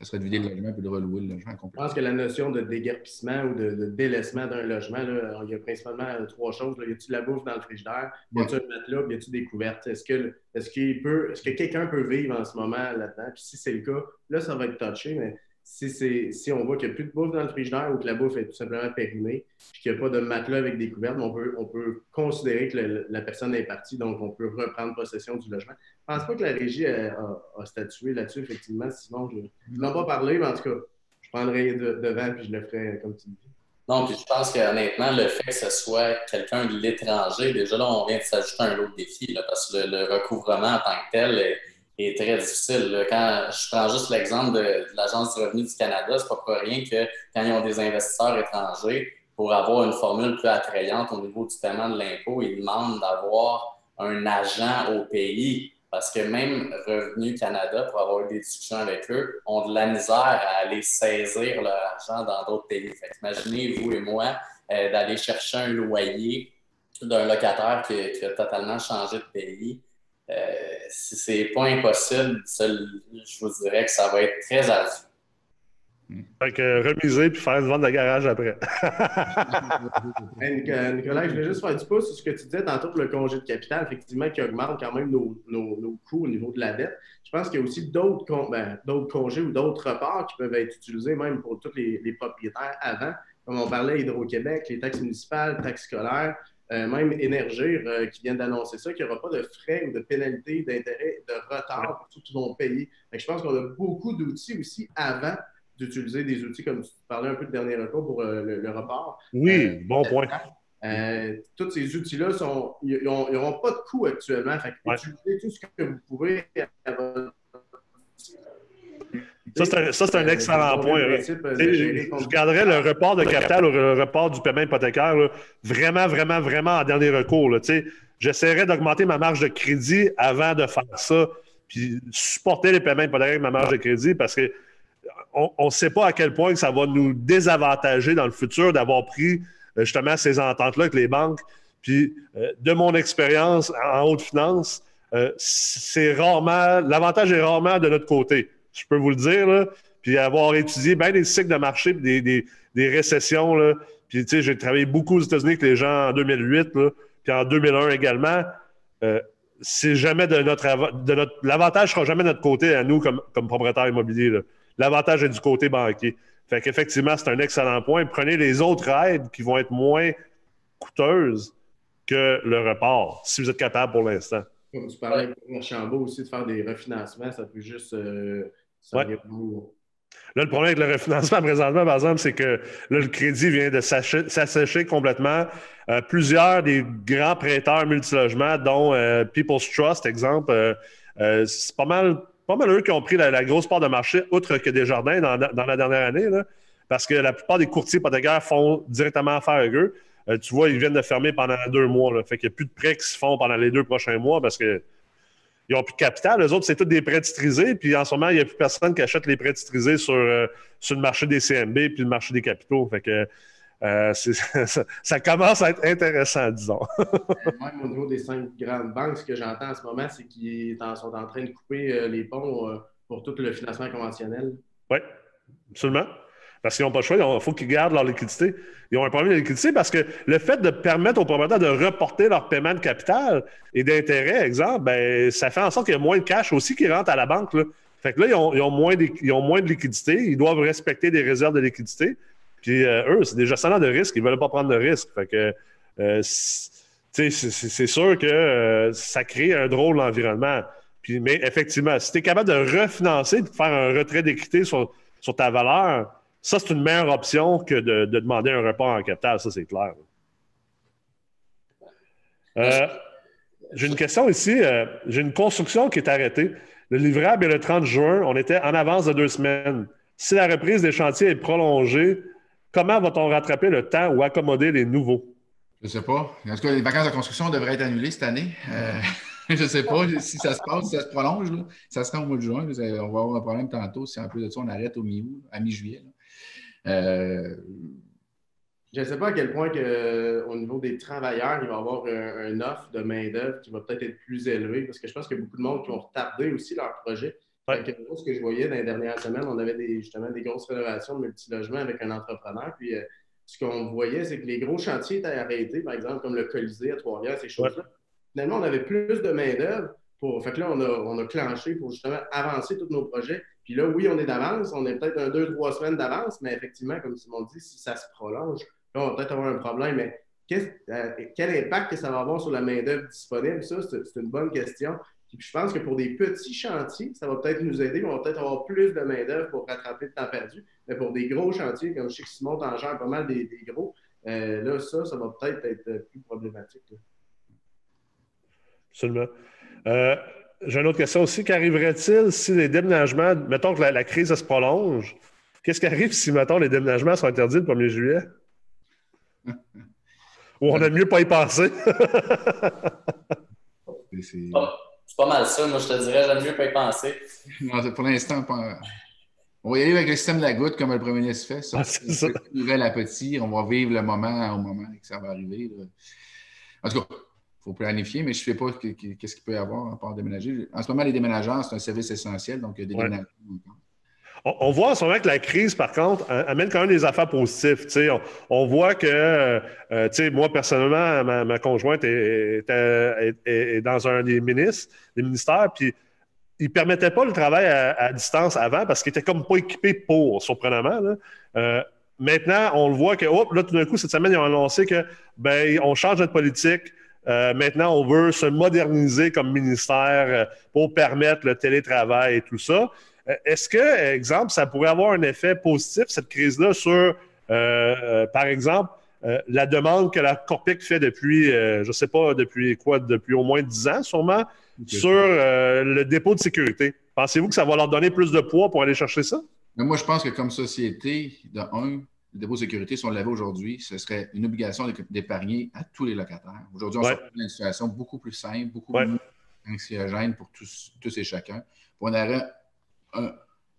ça serait de vider le logement et de relouer le logement complet. Je pense que la notion de déguerpissement ou de, délaissement d'un logement, il y a principalement trois choses. Y a-t-il la bouffe dans le frigidaire? Y a-t-il un matelas? Y a-t-il des couvertes? Est-ce que, est-ce qu'il peut, est-ce que quelqu'un peut vivre en ce moment là-dedans? Puis si c'est le cas, là, ça va être touché, mais si, si on voit qu'il n'y a plus de bouffe dans le frigidaire ou que la bouffe est tout simplement périmée, puis qu'il n'y a pas de matelas avec des couvertes, on peut, on peut considérer que la personne est partie, donc on peut reprendre possession du logement. Je ne pense pas que la régie a, statué là-dessus, effectivement. Sinon, je n'en pas parlé, mais en tout cas, je prendrai devant puis je le ferai comme tu dis. Non, puis je pense qu'honnêtement, le fait que ce soit quelqu'un de l'étranger, déjà là, on vient de s'ajouter un autre défi, parce que le, le, recouvrement en tant que tel est est très difficile. Quand je prends juste l'exemple de, l'Agence du revenu du Canada, c'est pas pour rien que quand ils ont des investisseurs étrangers, pour avoir une formule plus attrayante au niveau du paiement de l'impôt, ils demandent d'avoir un agent au pays. Parce que même Revenu Canada, pour avoir des discussions avec eux, ont de la misère à aller saisir leur argent dans d'autres pays. imaginez, vous et moi, euh, d'aller chercher un loyer d'un locataire qui, a totalement changé de pays. Euh, si c'est pas impossible, je vous dirais que ça va être très ardu. Fait que remiser puis faire une vente de garage après. Nicolas, je voulais juste faire du pouce sur ce que tu disais tantôt pour le congé de capital, effectivement, qui augmente quand même nos, coûts au niveau de la dette. Je pense qu'il y a aussi d'autres ben, congés ou d'autres reports qui peuvent être utilisés même pour tous les, les propriétaires avant. Comme on parlait Hydro-Québec, les taxes municipales, taxes scolaires. Euh, même Énergir, euh, qui vient d'annoncer ça, qu'il n'y aura pas de frais ou de pénalités d'intérêt, de retard pour qui vont payer. je pense qu'on a beaucoup d'outils aussi avant d'utiliser des outils comme tu parlais un peu de dernier recours pour euh, le, report. Oui, bon point. tous ces outils-là, ils n'auront pas de coût actuellement. Fait utilisez tout ce que vous pouvez à votre ça, c'est un, excellent point. Je garderais le report de capital ou le report du paiement hypothécaire vraiment, vraiment, vraiment en dernier recours. J'essaierais d'augmenter ma marge de crédit avant de faire ça, puis supporter les paiements hypothécaires avec ma marge de crédit parce que on ne sait pas à quel point ça va nous désavantager dans le futur d'avoir pris euh, justement ces ententes-là avec les banques. Puis, euh, de mon expérience en haute finance, euh, c'est rarement, l'avantage est rarement de notre côté je peux vous le dire. Là. Puis avoir étudié bien des cycles de marché, des, des, des récessions. Là. Puis, tu sais, j'ai travaillé beaucoup aux États-Unis avec les gens en 2008, là, puis en 2001 également. Euh, c'est jamais de notre, de notre l'avantage sera jamais de notre côté à nous comme, comme propriétaires immobiliers. L'avantage est du côté banquier. Fait qu'effectivement, c'est un excellent point. Prenez les autres aides qui vont être moins coûteuses que le report, si vous êtes capable pour l'instant. Tu parlais avec Archambault aussi de faire des refinancements, ça peut juste. Euh, Là, le problème avec le refinancement présentement, par exemple, c'est que là, le crédit vient de s'assécher complètement. Euh, plusieurs des grands prêteurs multilogements, dont euh, People's Trust, exemple, c'est pas mal, pas mal eux qui ont pris la, grosse part de marché, outre que des jardins dans, dans la dernière année, là, parce que la plupart des courtiers hypothécaires font directement affaire avec eux. Euh, tu vois, ils viennent de fermer pendant deux mois. Là. Fait qu'il n'y a plus de prêts qui se font pendant les deux prochains mois parce qu'ils n'ont plus de capital. Les autres, c'est tous des prêts titrisés. Puis en ce moment, il n'y a plus personne qui achète les prêts titrisés sur, euh, sur le marché des CMB puis le marché des capitaux. Fait que euh, ça, commence à être intéressant, disons. Même au niveau des cinq grandes banques, ce que j'entends en ce moment, c'est qu'ils sont en train de couper les ponts pour tout le financement conventionnel. Oui, absolument. Parce qu'ils n'ont pas le choix, il faut qu'ils gardent leur liquidité. Ils ont un problème de liquidité parce que le fait de permettre aux propriétaires de reporter leur paiement de capital et d'intérêt, exemple, ben, ça fait en sorte qu'il y a moins de cash aussi qui rentre à la banque. Là. Fait que là, ils ont, moins de, ont moins de liquidité. Ils doivent respecter des réserves de liquidité. Puis euh, eux, c'est des gestionnaires de risque. Ils ne veulent pas prendre de risque. Fait que euh, c'est sûr que euh, ça crée un drôle d'environnement. Mais effectivement, si tu es capable de refinancer, de faire un retrait d'équité sur, sur ta valeur, ça, c'est une meilleure option que de, demander un report en capital, ça, c'est clair. Euh, j'ai une question ici. Euh, j'ai une construction qui est arrêtée. Le livrable est le 30 juin. On était en avance de deux semaines. Si la reprise des chantiers est prolongée, comment va-t-on rattraper le temps ou accommoder les nouveaux? Je ne sais pas. En tout cas, les vacances de construction devraient être annulées cette année. Euh, je ne sais pas si ça se passe, si ça se prolonge. Ça sera au mois de juin. On va avoir un problème tantôt si en plus de ça, on arrête au mi-août, à mi-juillet. Euh, je ne sais pas à quel point que, au niveau des travailleurs, il va y avoir un, offre de main-d'œuvre qui va peut-être être plus élevé parce que je pense qu'il y a beaucoup de monde qui vont retarder aussi leur projet. ce que je voyais dans les dernières semaines, on avait des, justement des grosses rénovations de multilogements avec un entrepreneur. Puis euh, ce qu'on voyait, c'est que les gros chantiers étaient arrêtés, par exemple, comme le Colisée à Trois-Rivières, ces choses-là. Finalement, on avait plus de main-d'œuvre. Pour... Fait que là, on a, on a clenché pour justement avancer tous nos projets. Puis là, oui, on est d'avance, on est peut-être un deux, trois semaines d'avance, mais effectivement, comme Simon dit, si ça se prolonge, là, on va peut-être avoir un problème. Mais euh, quel impact que ça va avoir sur la main-d'œuvre disponible? Ça, c'est une bonne question. Puis je pense que pour des petits chantiers, ça va peut-être nous aider. On va peut-être avoir plus de main-d'œuvre pour rattraper le temps perdu. Mais pour des gros chantiers, comme je sais que Simon t'en gère pas mal des, gros, euh, là, ça, ça va peut-être être plus problématique. Absolument. Euh, j'ai une autre question aussi. Qu'arriverait-il si les déménagements, mettons que la, crise se prolonge, qu'est-ce qui arrive si, mettons, les déménagements sont interdits le 1er juillet? Ou on a mieux pas y penser? c'est pas mal ça. Moi, je te dirais, j'aime mieux pas y penser. Non, pour l'instant, on va y aller avec le système de la goutte, comme le premier ministre fait. Ça, ah, c'est ça. à petit. On va vivre le moment au moment que ça va arriver. En tout cas, faut planifier, mais je ne sais pas qu'est-ce qu'il peut y avoir à part déménager. En ce moment, les déménageurs, c'est un service essentiel, donc il y a des déménagements. On, voit en ce moment que la crise, par contre, amène quand même des affaires positives. On, on, voit que, euh, moi, personnellement, ma, conjointe est, dans un des ministres, des ministères, puis il ne permettait pas le travail à, distance avant parce qu'il était comme pas équipé pour, surprenamment. Euh, maintenant, on le voit que, hop, là, tout d'un coup, cette semaine, ils ont annoncé que, ben, on change notre politique. Euh, maintenant, on veut se moderniser comme ministère euh, pour permettre le télétravail et tout ça. Euh, est-ce que, exemple, ça pourrait avoir un effet positif, cette crise-là, sur, par exemple, la demande que la Corpic fait depuis, je ne sais pas, depuis quoi, depuis au moins 10 ans sûrement, sur le dépôt de sécurité? Pensez-vous que ça va leur donner plus de poids pour aller chercher ça? moi, je pense que comme société, de un, le dépôt de sécurité, si on l'avait aujourd'hui, ce serait une obligation d'épargner à tous les locataires. Aujourd'hui, on se trouve dans une situation beaucoup plus simple, beaucoup plus anxiogène pour tous, tous et chacun. On aurait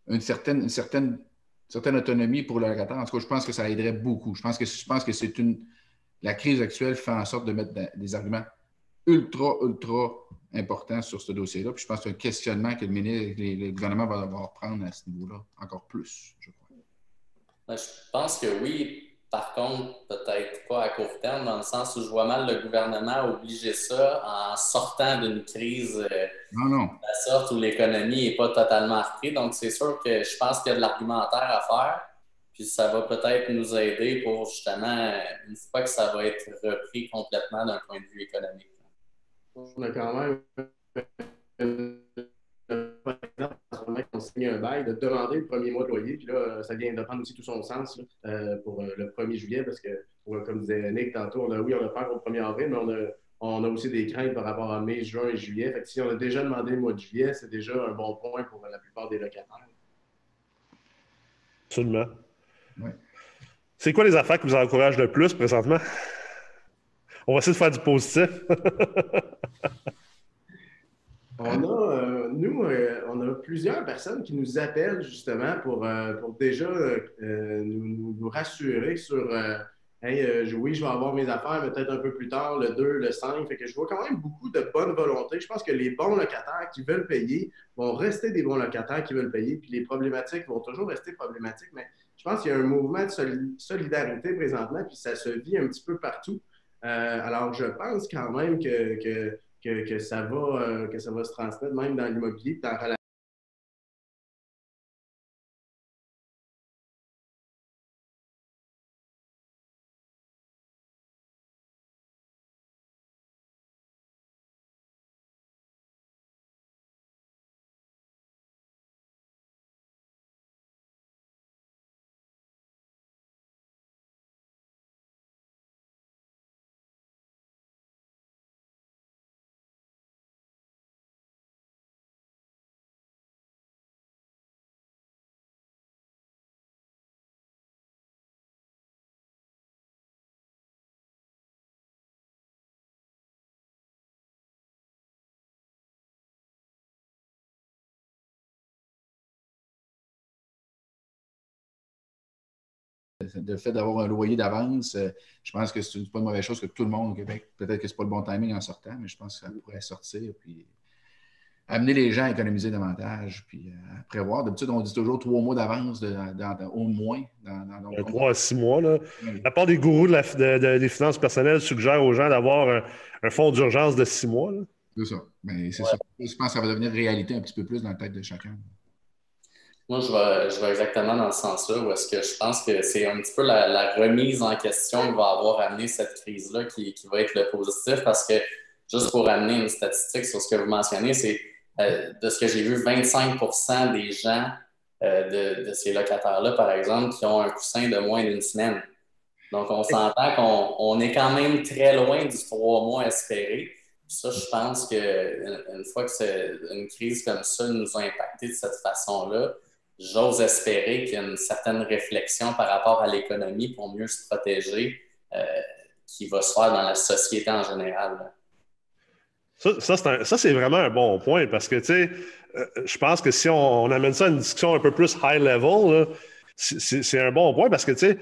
une, certaine, une certaine, certaine autonomie pour le locataire. En tout cas, je pense que ça aiderait beaucoup. Je pense que, je pense que c'est une. La crise actuelle fait en sorte de mettre des arguments ultra, ultra importants sur ce dossier-là. Puis je pense que c'est un questionnement que le, ministre, le gouvernement va devoir prendre à ce niveau-là encore plus, je crois. Ben, je pense que oui. Par contre, peut-être pas à court terme, dans le sens où je vois mal le gouvernement obliger ça en sortant d'une crise euh, de la sorte où l'économie n'est pas totalement reprise. Donc, c'est sûr que je pense qu'il y a de l'argumentaire à faire. Puis ça va peut-être nous aider pour justement, une fois que ça va être repris complètement d'un point de vue économique. On a quand même on signe un bail, de demander le premier mois de loyer. Puis là, ça vient de prendre aussi tout son sens euh, pour euh, le 1er juillet, parce que, comme disait Nick tantôt, on a, oui, on a peur au 1er avril, mais on a, on a aussi des craintes par rapport à mai, juin et juillet. Fait que si on a déjà demandé le mois de juillet, c'est déjà un bon point pour la plupart des locataires. Absolument. C'est quoi les affaires qui vous encouragent le plus présentement? On va essayer de faire du positif. on a, euh, nous, euh, on a plusieurs personnes qui nous appellent justement pour, euh, pour déjà nous, rassurer sur Hey, oui, je vais avoir mes affaires, peut-être un peu plus tard, le 2, le 5. Fait que je vois quand même beaucoup de bonne volonté. Je pense que les bons locataires qui veulent payer vont rester des bons locataires qui veulent payer, puis les problématiques vont toujours rester problématiques. Mais je pense qu'il y a un mouvement de solidarité présentement, puis ça se vit un petit peu partout. alors, je pense quand même que, ça va, euh, que ça va se transmettre même dans l'immobilier, dans la le fait d'avoir un loyer d'avance, euh, je pense que c'est pas une mauvaise chose que tout le monde au Québec. Peut-être que c'est pas le bon timing en sortant, mais je pense que ça pourrait sortir. Puis amener les gens à économiser davantage, puis euh, à prévoir. D'habitude, on dit toujours trois mois d'avance, au moins. Dans, trois à six mois. Là. La part des gourous des finances personnelles suggèrent aux gens d'avoir un, fonds d'urgence de six mois. C'est ça. Mais c'est ça. Je pense que ça va devenir réalité un petit peu plus dans la tête de chacun. Moi, je vais, exactement dans le sens-là où est-ce que je pense que c'est un petit peu la, remise en question qui va avoir amené cette crise-là qui, va être le positif parce que, juste pour amener une statistique sur ce que vous mentionnez, c'est euh, de ce que j'ai vu, 25% des gens euh, de, ces locataires-là, par exemple, qui ont un coussin de moins d'une semaine. Donc, on s'entend qu'on on est quand même très loin du trois mois espéré. Ça, je pense qu'une fois que une crise comme ça nous a impacté de cette façon-là, j'ose espérer qu'il y a une certaine réflexion par rapport à l'économie pour mieux se protéger euh, qui va se faire dans la société en général. Ça, c'est vraiment un bon point parce que, tu sais, euh, je pense que si on, amène ça à une discussion un peu plus high level, c'est un bon point parce que, tu sais,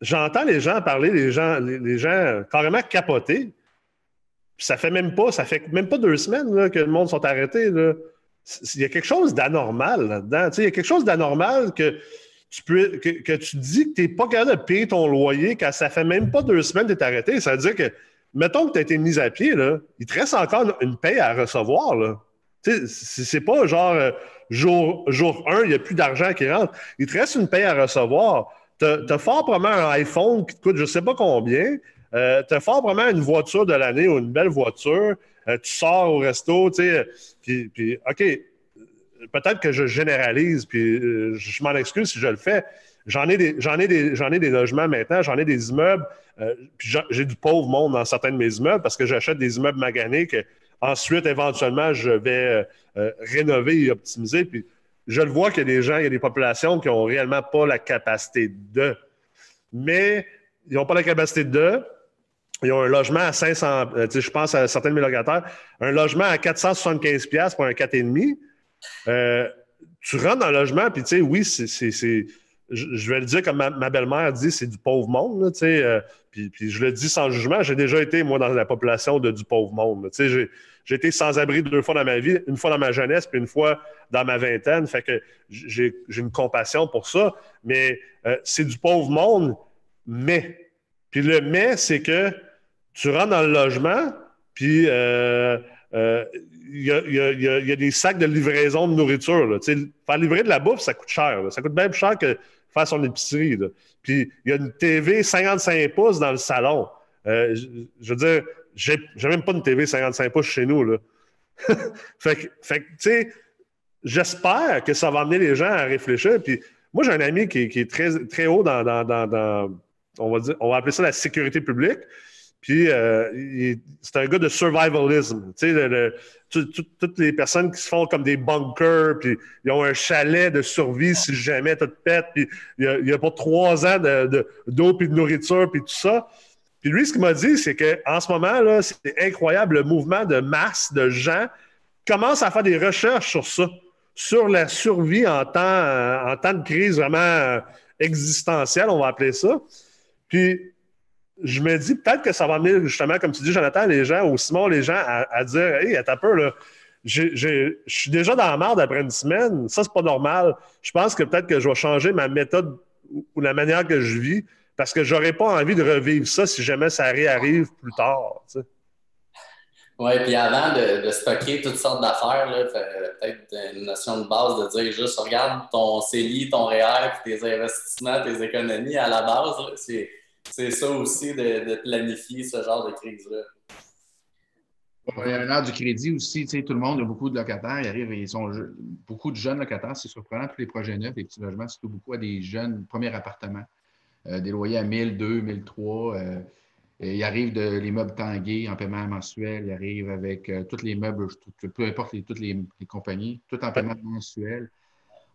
j'entends les gens parler, les gens, les, gens carrément capoter. Ça fait même pas, ça fait même pas deux semaines que le monde sont arrêtés. Là il y a quelque chose d'anormal là-dedans. il y a quelque chose d'anormal que tu peux que, tu dis que tu n'es pas capable de payer ton loyer quand ça fait même pas deux semaines que tu es arrêté. Ça veut dire que, mettons que tu as été mis à pied, là, il te reste encore une paye à recevoir. Là. C'est pas genre euh, jour, jour 1, il n'y a plus d'argent qui rentre. Il te reste une paye à recevoir. Tu as, fort probablement un iPhone qui te coûte je ne sais pas combien. Euh, tu as fort probablement une voiture de l'année ou une belle voiture. Euh, tu sors au resto, tu sais, puis, OK, peut-être que je généralise, puis euh, je m'en excuse si je le fais. J'en ai, des, ai, ai des logements maintenant, j'en ai des immeubles, euh, puis j'ai du pauvre monde dans certains de mes immeubles parce que j'achète des immeubles maganés que ensuite, éventuellement, je vais rénover et optimiser. Puis je le vois qu'il y a des gens, il y a des populations qui n'ont réellement pas la capacité de. Mais ils n'ont pas la capacité de, ils ont un logement à 500, euh, je pense à certains de mes locataires, un logement à 475$ pour un 4,5$. Euh, tu rentres dans le logement, puis tu sais, oui, c'est, je, vais le dire comme ma, belle-mère dit, c'est du pauvre monde, tu sais, euh, puis, je le dis sans jugement, j'ai déjà été, moi, dans la population de du pauvre monde. Tu sais, j'ai, j'ai été sans-abri deux fois dans ma vie, une fois dans ma jeunesse, puis une fois dans ma vingtaine, fait que j'ai, une compassion pour ça, mais c'est du pauvre monde, mais, puis le mais, c'est que tu rentres dans le logement, puis il y, a, des sacs de livraison de nourriture. Faire livrer de la bouffe, ça coûte cher. Ça coûte plus cher que faire son épicerie. Puis il y a une TV 55 pouces dans le salon. Euh, je, veux dire, j'ai même pas une TV 55 pouces chez nous. Fait que, tu sais, j'espère que ça va amener les gens à réfléchir. Puis moi, j'ai un ami qui, est très, très haut dans, dans, on, va dire, on va appeler ça la sécurité publique. Puis euh, c'est un gars de survivalism. Tu sais, toutes les personnes qui se font comme des bunkers, puis ils ont un chalet de survie si jamais tout pète, puis il y a, pas trois ans d'eau de, d'eau puis de nourriture, puis tout ça. Puis lui, ce qu'il m'a dit, c'est qu'en ce moment, là, c'est incroyable, le mouvement de masse de gens commence à faire des recherches sur ça, sur la survie en temps, en temps de crise vraiment existentielle, on va appeler ça. Puis je me dis peut-être que ça va amener justement, comme tu dis, Jonathan, les gens, ou Simon, les gens à, dire Hey, attends un peu, là. Je suis déjà dans la merde après une semaine. Ça, c'est pas normal. Je pense que peut-être que je vais changer ma méthode ou la manière que je vis parce que j'aurais pas envie de revivre ça si jamais ça réarrive plus tard. Oui, puis avant de, stocker toutes sortes d'affaires, peut-être une notion de base de dire juste regarde ton CELI, ton REER, puis tes investissements, tes économies à la base. C'est c'est ça aussi de, planifier ce genre de crise-là. Il y a l'heure du crédit aussi, tu sais, tout le monde, il y a beaucoup de locataires, ils arrivent, ils sont beaucoup de jeunes locataires, c'est surprenant, tous les projets neufs, les petits logements, surtout beaucoup à des jeunes premiers appartements, euh, des loyers à 1000, 2, 1003. Euh, et ils arrivent de l'immeuble Tanguay en paiement mensuel, ils arrivent avec euh, tous les meubles, peu importe toutes les, compagnies, tout en paiement mensuel.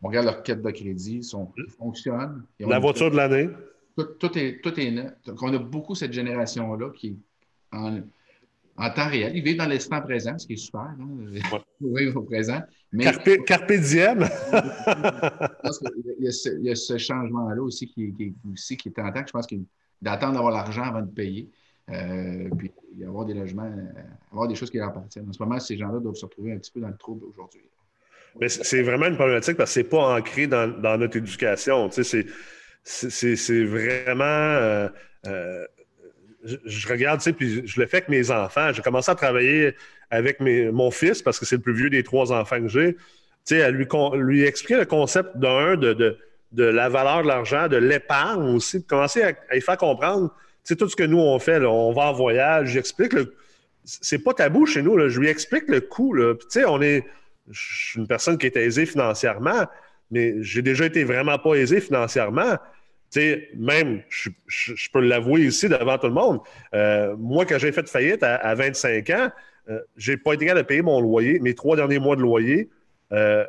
On regarde leur quête de crédit, ils, fonctionnent. La voiture de l'année. Tout, est, tout est net. Donc, on a beaucoup cette génération-là qui en, en, temps réel. Ils vivent dans l'instant présent, ce qui est super. Hein? Oui, au présent. Mais, carpe, diem. il, y a ce, il y a ce changement-là aussi qui, qui, aussi qui est tentant. Je pense qu'il d'attendre d'avoir l'argent avant de payer. Euh, puis avoir des logements, avoir des choses qui leur appartiennent. En ce moment, ces gens-là doivent se retrouver un petit peu dans le trouble aujourd'hui. Mais c'est vraiment une problématique parce que ce n'est pas ancré dans, dans notre éducation. Tu sais, c'est vraiment. Euh, euh, je, regarde, tu sais, puis je le fais avec mes enfants. J'ai commencé à travailler avec mon fils parce que c'est le plus vieux des trois enfants que j'ai. Tu sais, à lui, lui expliquer le concept d'un, de, la valeur de l'argent, de l'épargne aussi, de commencer à, à, faire comprendre, tu sais, tout ce que nous on fait, on va en voyage, j'explique. C'est pas tabou chez nous, là, je lui explique le coût, Tu sais, on est. Je suis une personne qui est aisée financièrement, mais j'ai déjà été vraiment pas aisé financièrement même, je, peux l'avouer ici devant tout le monde, euh, moi, quand j'ai fait faillite à, 25 ans, euh, j'ai pas été capable de payer mon loyer, mes trois derniers mois de loyer, euh,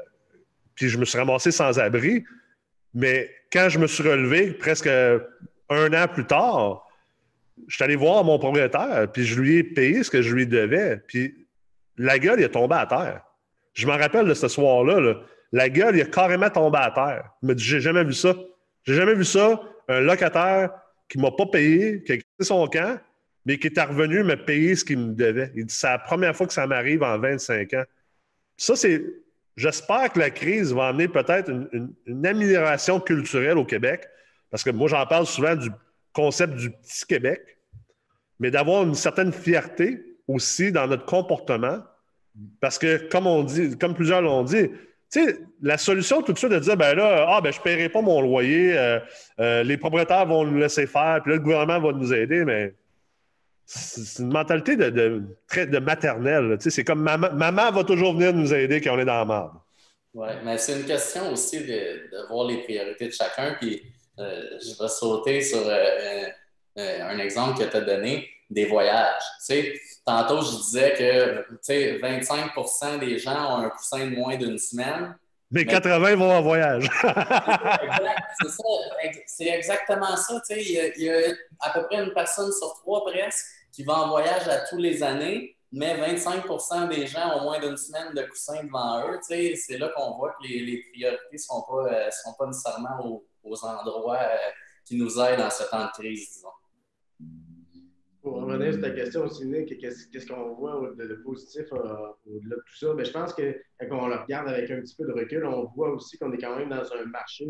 puis je me suis ramassé sans abri. Mais quand je me suis relevé, presque un an plus tard, je suis allé voir mon propriétaire, puis je lui ai payé ce que je lui devais. Puis la gueule, il est tombé à terre. Je me rappelle de ce soir-là. La gueule, il est carrément tombé à terre. Il m'a dit J'ai jamais vu ça. J'ai jamais vu ça, un locataire qui ne m'a pas payé, qui a quitté son camp, mais qui est revenu me payer ce qu'il me devait. Il dit c'est la première fois que ça m'arrive en 25 ans. Ça, c'est. J'espère que la crise va amener peut-être une, amélioration culturelle au Québec, parce que moi, j'en parle souvent du concept du petit Québec, mais d'avoir une certaine fierté aussi dans notre comportement, parce que, comme on dit, comme plusieurs l'ont dit, sais, la solution tout de suite de dire, ben là, ah, ben je ne paierai pas mon loyer, euh, euh, les propriétaires vont nous laisser faire, puis là, le gouvernement va nous aider, mais c'est une mentalité de, maternelle. C'est comme maman, maman va toujours venir nous aider quand on est dans la merde. Oui, mais c'est une question aussi de, voir les priorités de chacun, puis euh, je vais sauter sur un exemple que tu as donné, des voyages. Tantôt, je disais que 25% des gens ont un coussin de moins d'une semaine. Mais, 80 vont en voyage. c'est exactement ça. Il y, a, à peu près une personne sur trois presque qui va en voyage à tous les années, mais 25% des gens ont moins d'une semaine de coussin devant eux. C'est là qu'on voit que les, priorités ne sont pas, euh, sont pas nécessairement aux, endroits euh, qui nous aident dans ce temps de crise, disons. Pour revenir sur ta question aussi, Nick, qu'est-ce qu'on voit de, positif euh, au-delà de tout ça? Bien, je pense que quand on le regarde avec un petit peu de recul, on voit aussi qu'on est quand même dans un marché,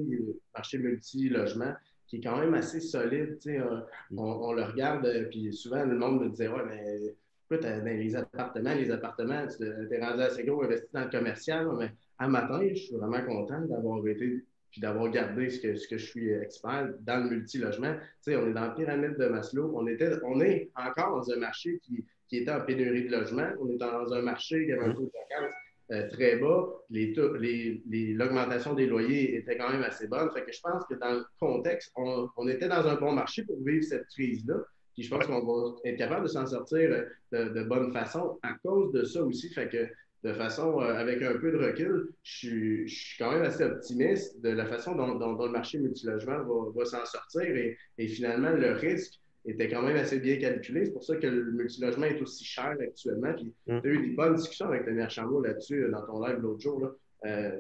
marché multi-logement, qui est quand même assez solide. Euh, on, le regarde, euh, puis souvent le monde me disait Ouais, mais pourquoi dans les appartements, les appartements, tu es rendu assez gros investi dans le commercial, mais à matin, je suis vraiment content d'avoir été puis d'avoir gardé ce que, ce que je suis expert dans le multilogement. Tu sais, on est dans la pyramide de Maslow. On, était, on est encore dans un marché qui, qui était en pénurie de logement. On est dans un marché qui avait un taux de vacances euh, très bas. L'augmentation les, des loyers était quand même assez bonne. Fait que je pense que dans le contexte, on, on était dans un bon marché pour vivre cette crise-là. Puis je pense qu'on va être capable de s'en sortir de, de, bonne façon à cause de ça aussi. Fait que de façon, euh, avec un peu de recul, je suis, quand même assez optimiste de la façon dont, le marché multilogement va, s'en sortir et, finalement, le risque était quand même assez bien calculé. C'est pour ça que le multilogement est aussi cher actuellement. Puis, mm. tu as eu des bonnes discussions avec Damien Chambault là-dessus euh, dans ton live l'autre jour. Euh,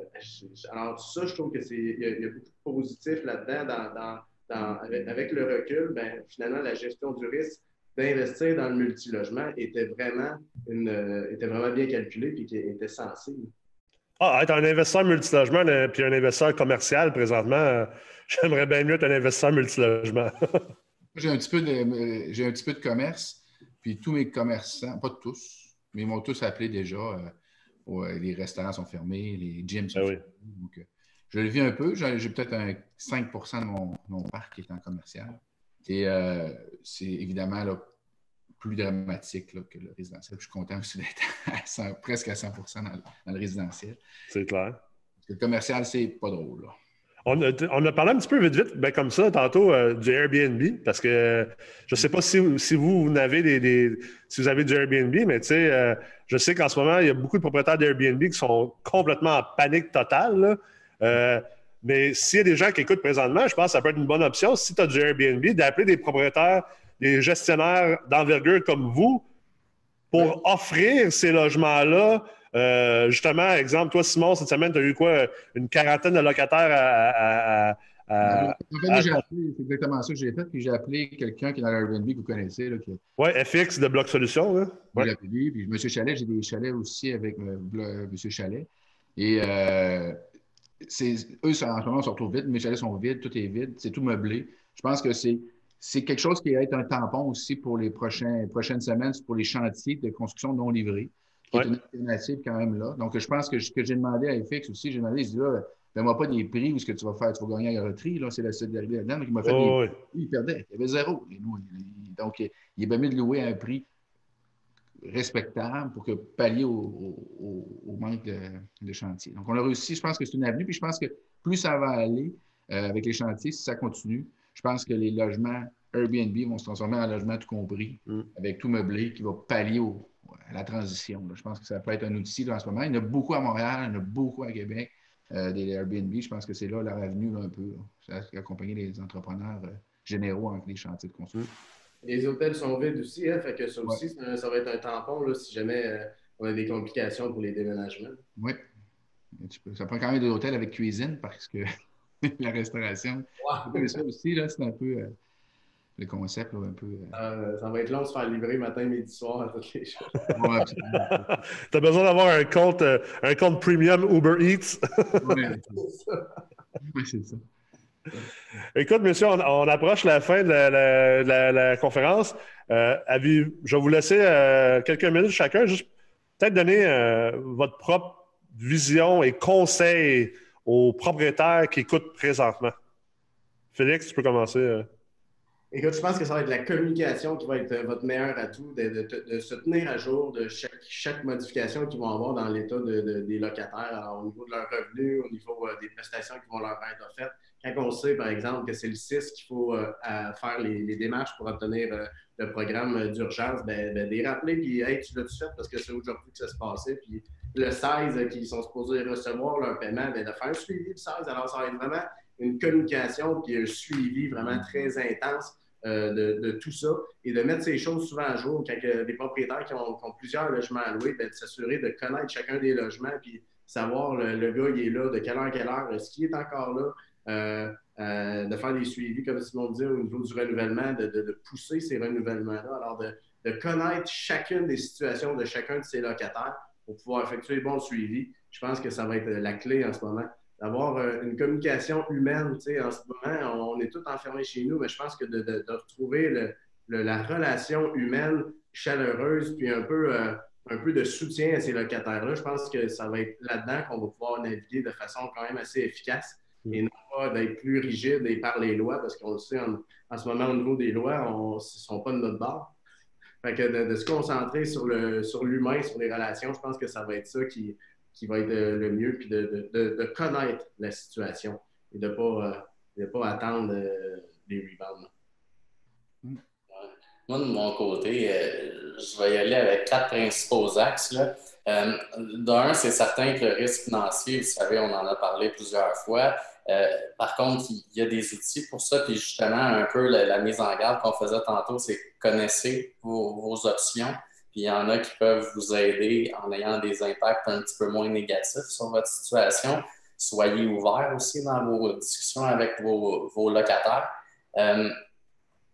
alors, ça, je trouve qu'il y, y, a beaucoup de positifs là-dedans. avec, avec, le recul, ben, finalement, la gestion du risque d'investir dans le multilogement était vraiment, une, euh, était vraiment bien calculé et qui était sensible. Ah, être un investisseur multilogement puis un investisseur commercial présentement, euh, j'aimerais bien mieux être un investisseur multilogement. j'ai un, petit peu de, j'ai un petit peu de commerce, puis tous mes commerçants, pas tous, mais ils m'ont tous appelé déjà. Euh, les restaurants sont fermés, les gyms sont ah fermés. Donc, je le vis un peu. J'ai, peut-être un 5% de mon, mon, parc qui est en commercial. Et euh, c'est évidemment là, plus dramatique que le résidentiel. Je suis content aussi d'être presque à 100% dans, le résidentiel. C'est clair. Parce que le commercial, c'est pas drôle. On a, on a, parlé un petit peu vite, vite, ben comme ça, tantôt, euh, du Airbnb, parce que je ne sais pas si, si vous, avez des, si vous avez du Airbnb, mais tu sais, euh, je sais qu'en ce moment, il y a beaucoup de propriétaires d'Airbnb qui sont complètement en panique totale. Mais s'il y a des gens qui écoutent présentement, je pense que ça peut être une bonne option, si tu as du Airbnb, d'appeler des propriétaires, des gestionnaires d'envergure comme vous pour offrir ces logements-là. Euh, justement, exemple, toi, Simon, cette semaine, tu as eu quoi? Une quarantaine de locataires à. en fait, j'ai appelé, c'est exactement ça que j'ai fait, puis j'ai appelé quelqu'un qui est dans l'Airbnb que vous connaissez. Là, Oui, FX de Bloc Solutions. Là. Ouais. Appelé, puis M. Chalet, j'ai des chalets aussi avec euh, M. Chalet. Et euh, eux, en ce moment, se retrouvent vides. Mes chalets sont vides, tout est vide, c'est tout meublé. Je pense que c'est, c'est quelque chose qui va être un tampon aussi pour les prochains, prochaines semaines, pour les chantiers de construction non livrés, qui est une alternative quand même là. Donc, je pense que ce que j'ai demandé à FX aussi, j'ai demandé, je dis là, fais-moi pas des prix où ce que tu vas faire, tu vas gagner à la retraite. Là, c'est la d'arriver là-dedans. Donc, il m'a fait des prix, il perdait. Il y avait zéro. Donc, il est bien mieux de louer à un prix respectable pour que pallier au, manque de, chantier. Donc, on a réussi. Je pense que c'est une avenue. Puis je pense que plus ça va aller euh, avec les chantiers, si ça continue, je pense que les logements Airbnb vont se transformer en logements tout compris, mm. avec tout meublé, qui va pallier à la transition. Je pense que ça peut être un outil en ce moment. Il y en a beaucoup à Montréal, il y en a beaucoup à Québec, euh, des Airbnb. Je pense que c'est là leur avenue un peu. accompagner les entrepreneurs euh, généraux avec les chantiers de construction. Mm. Les hôtels sont vides aussi, hein, fait que ça aussi, ça, va être un tampon là, si jamais euh, on a des complications pour les déménagements. Oui. Ça prend quand même des hôtels avec cuisine parce que la restauration. Ça aussi, c'est un peu euh, le concept. un peu, euh. ça va être long de se faire livrer matin, midi, soir à toutes les choses. tu as besoin d'avoir un compte, un compte premium Uber Eats. oui, c'est ça. Écoute, monsieur, on, approche la fin de la, conférence. Euh, je vais vous laisser euh, quelques minutes chacun, juste peut-être donner euh, votre propre vision et conseil aux propriétaires qui écoutent présentement. Félix, tu peux commencer. Écoute, je pense que ça va être la communication qui va être votre meilleur atout, de, se tenir à jour de chaque, modification qu'ils vont avoir dans l'état des locataires, au niveau de leurs revenus, au niveau des prestations qui vont leur être offertes quand on sait, par exemple, que c'est le 6 qu'il faut euh, faire les, démarches pour obtenir euh, le programme d'urgence, ben, ben, les rappeler, puis hey, tu l'as-tu fait? Parce que c'est aujourd'hui que ça se passait, puis le 16 qui sont supposés recevoir leur paiement, ben, de faire un suivi le 16. Alors, ça va être vraiment une communication puis un suivi vraiment très intense euh, de, tout ça et de mettre ces choses souvent à jour quand des propriétaires qui ont, plusieurs logements à louer, ben, de s'assurer de connaître chacun des logements puis savoir le, le, gars, il est là, de quelle heure quelle heure, est-ce qu'il est encore là, euh, euh, de faire des suivis, comme Simon dit, au niveau du renouvellement, de, pousser ces renouvellements-là. Alors, de, connaître chacune des situations de chacun de ces locataires pour pouvoir effectuer bon suivi. Je pense que ça va être la clé en ce moment. D'avoir euh, une communication humaine. En ce moment, on est tous enfermés chez nous, mais je pense que de, retrouver la relation humaine chaleureuse, puis un peu, un peu de soutien à ces locataires-là, je pense que ça va être là-dedans qu'on va pouvoir naviguer de façon quand même assez efficace. Mm. et non pas d'être plus rigide et par les lois, parce qu'on le sait en, ce moment au niveau des lois, ils ne sont pas de notre bord. Fait que de, se concentrer sur l'humain, sur, sur les relations, je pense que ça va être ça qui, qui va être le mieux, puis de, de, connaître la situation et de ne pas, euh, pas attendre euh, les rebounds. Moi, de mon côté, euh, je vais y aller avec quatre principaux axes. D'un, c'est certain que le risque financier, vous savez, on en a parlé plusieurs fois. Par contre, il y a des outils pour ça. Puis justement, un peu la, mise en garde qu'on faisait tantôt, c'est connaissez vos options il y en a qui peuvent vous aider en ayant des impacts un petit peu moins négatifs sur votre situation. Soyez ouverts aussi dans vos discussions avec vos, locataires. Euh,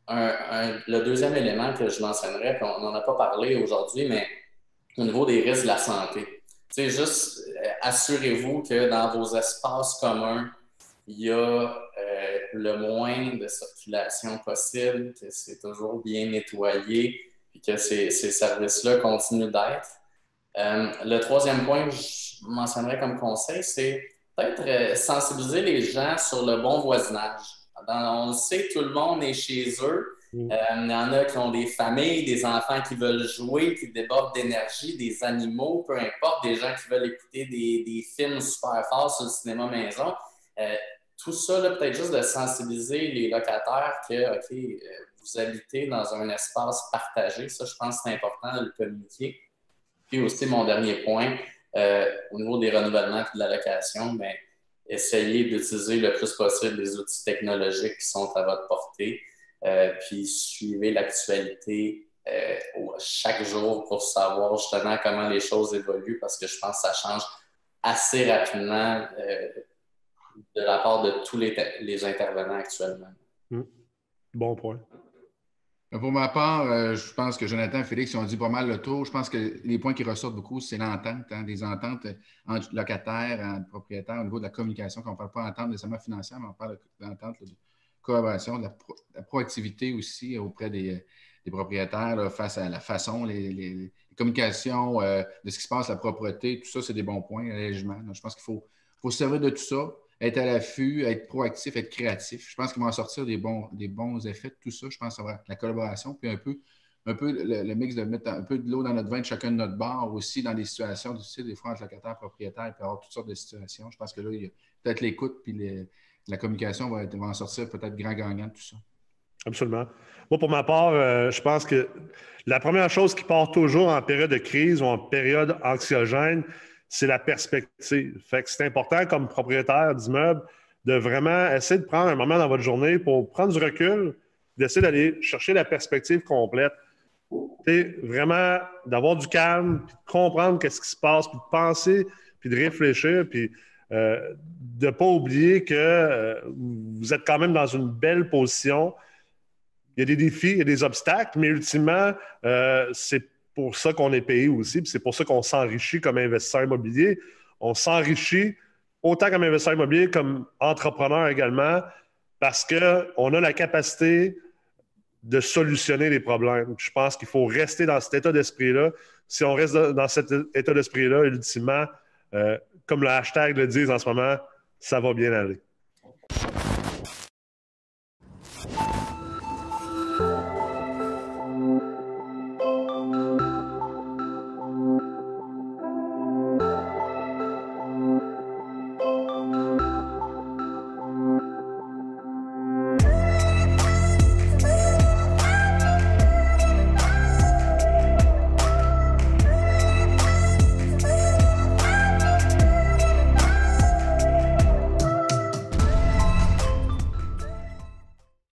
le deuxième élément que je mentionnerais, on n'en a pas parlé aujourd'hui, mais au niveau des risques de la santé. C'est juste euh, assurez-vous que dans vos espaces communs, il y a euh, le moins de circulation possible, que c'est toujours bien nettoyé, et que ces, services-là continuent d'être. Euh, le troisième point que je mentionnerais comme conseil, c'est peut-être euh, sensibiliser les gens sur le bon voisinage. on le sait, tout le monde est chez eux. Mm. Il y en a qui ont des familles, des enfants qui veulent jouer, qui débordent d'énergie, des animaux, peu importe, des gens qui veulent écouter des, des films super forts sur le cinéma maison. Tout ça, peut-être juste de sensibiliser les locataires que, OK, vous habitez dans un espace partagé. Ça, je pense c'est important de le communiquer. Puis aussi, mon dernier point, euh, au niveau des renouvellements et de la location, bien, essayez d'utiliser le plus possible les outils technologiques qui sont à votre portée. Euh, puis suivez l'actualité euh, chaque jour pour savoir justement comment les choses évoluent parce que je pense que ça change assez rapidement de la part de tous les, intervenants actuellement. Mmh. Bon point. Pour ma part, euh, je pense que Jonathan et Félix ont dit pas mal le tour. Je pense que les points qui ressortent beaucoup, c'est l'entente, hein, des ententes entre locataires, entre propriétaires, au niveau de la communication, qu'on ne parle pas d'entente nécessairement financière, mais on parle d'entente, de collaboration, de la, proactivité aussi auprès des, propriétaires face à la façon, les, communications, euh, de ce qui se passe, la propreté, tout ça, c'est des bons points, l'allègement. Je pense qu'il faut, faut se servir de tout ça être à l'affût, être proactif, être créatif. Je pense qu'il va en sortir des bons, des bons effets de tout ça. Je pense que ça la collaboration, puis un peu, un peu le, mix de mettre un peu de l'eau dans notre vin de chacun de notre bar aussi dans des situations, tu sais, des fois entre locataire propriétaire, il peut y avoir toutes sortes de situations. Je pense que là, il y a peut-être l'écoute puis la communication va, va en sortir peut-être grand gagnant de tout ça. Absolument. Moi, pour ma part, euh, je pense que la première chose qui part toujours en période de crise ou en période anxiogène, c'est la perspective. C'est important comme propriétaire d'immeuble de vraiment essayer de prendre un moment dans votre journée pour prendre du recul, d'essayer d'aller chercher la perspective complète. C'est vraiment d'avoir du calme, puis de comprendre qu'est-ce qui se passe, puis de penser, puis de réfléchir, puis euh, de ne pas oublier que euh, vous êtes quand même dans une belle position. Il y a des défis, il y a des obstacles, mais ultimement, euh, c'est pour ça qu'on est payé aussi, puis c'est pour ça qu'on s'enrichit comme investisseur immobilier. On s'enrichit autant comme investisseur immobilier, comme entrepreneur également, parce qu'on a la capacité de solutionner les problèmes. Je pense qu'il faut rester dans cet état d'esprit-là. Si on reste dans cet état d'esprit-là, ultimement, euh, comme le hashtag le dit en ce moment, ça va bien aller.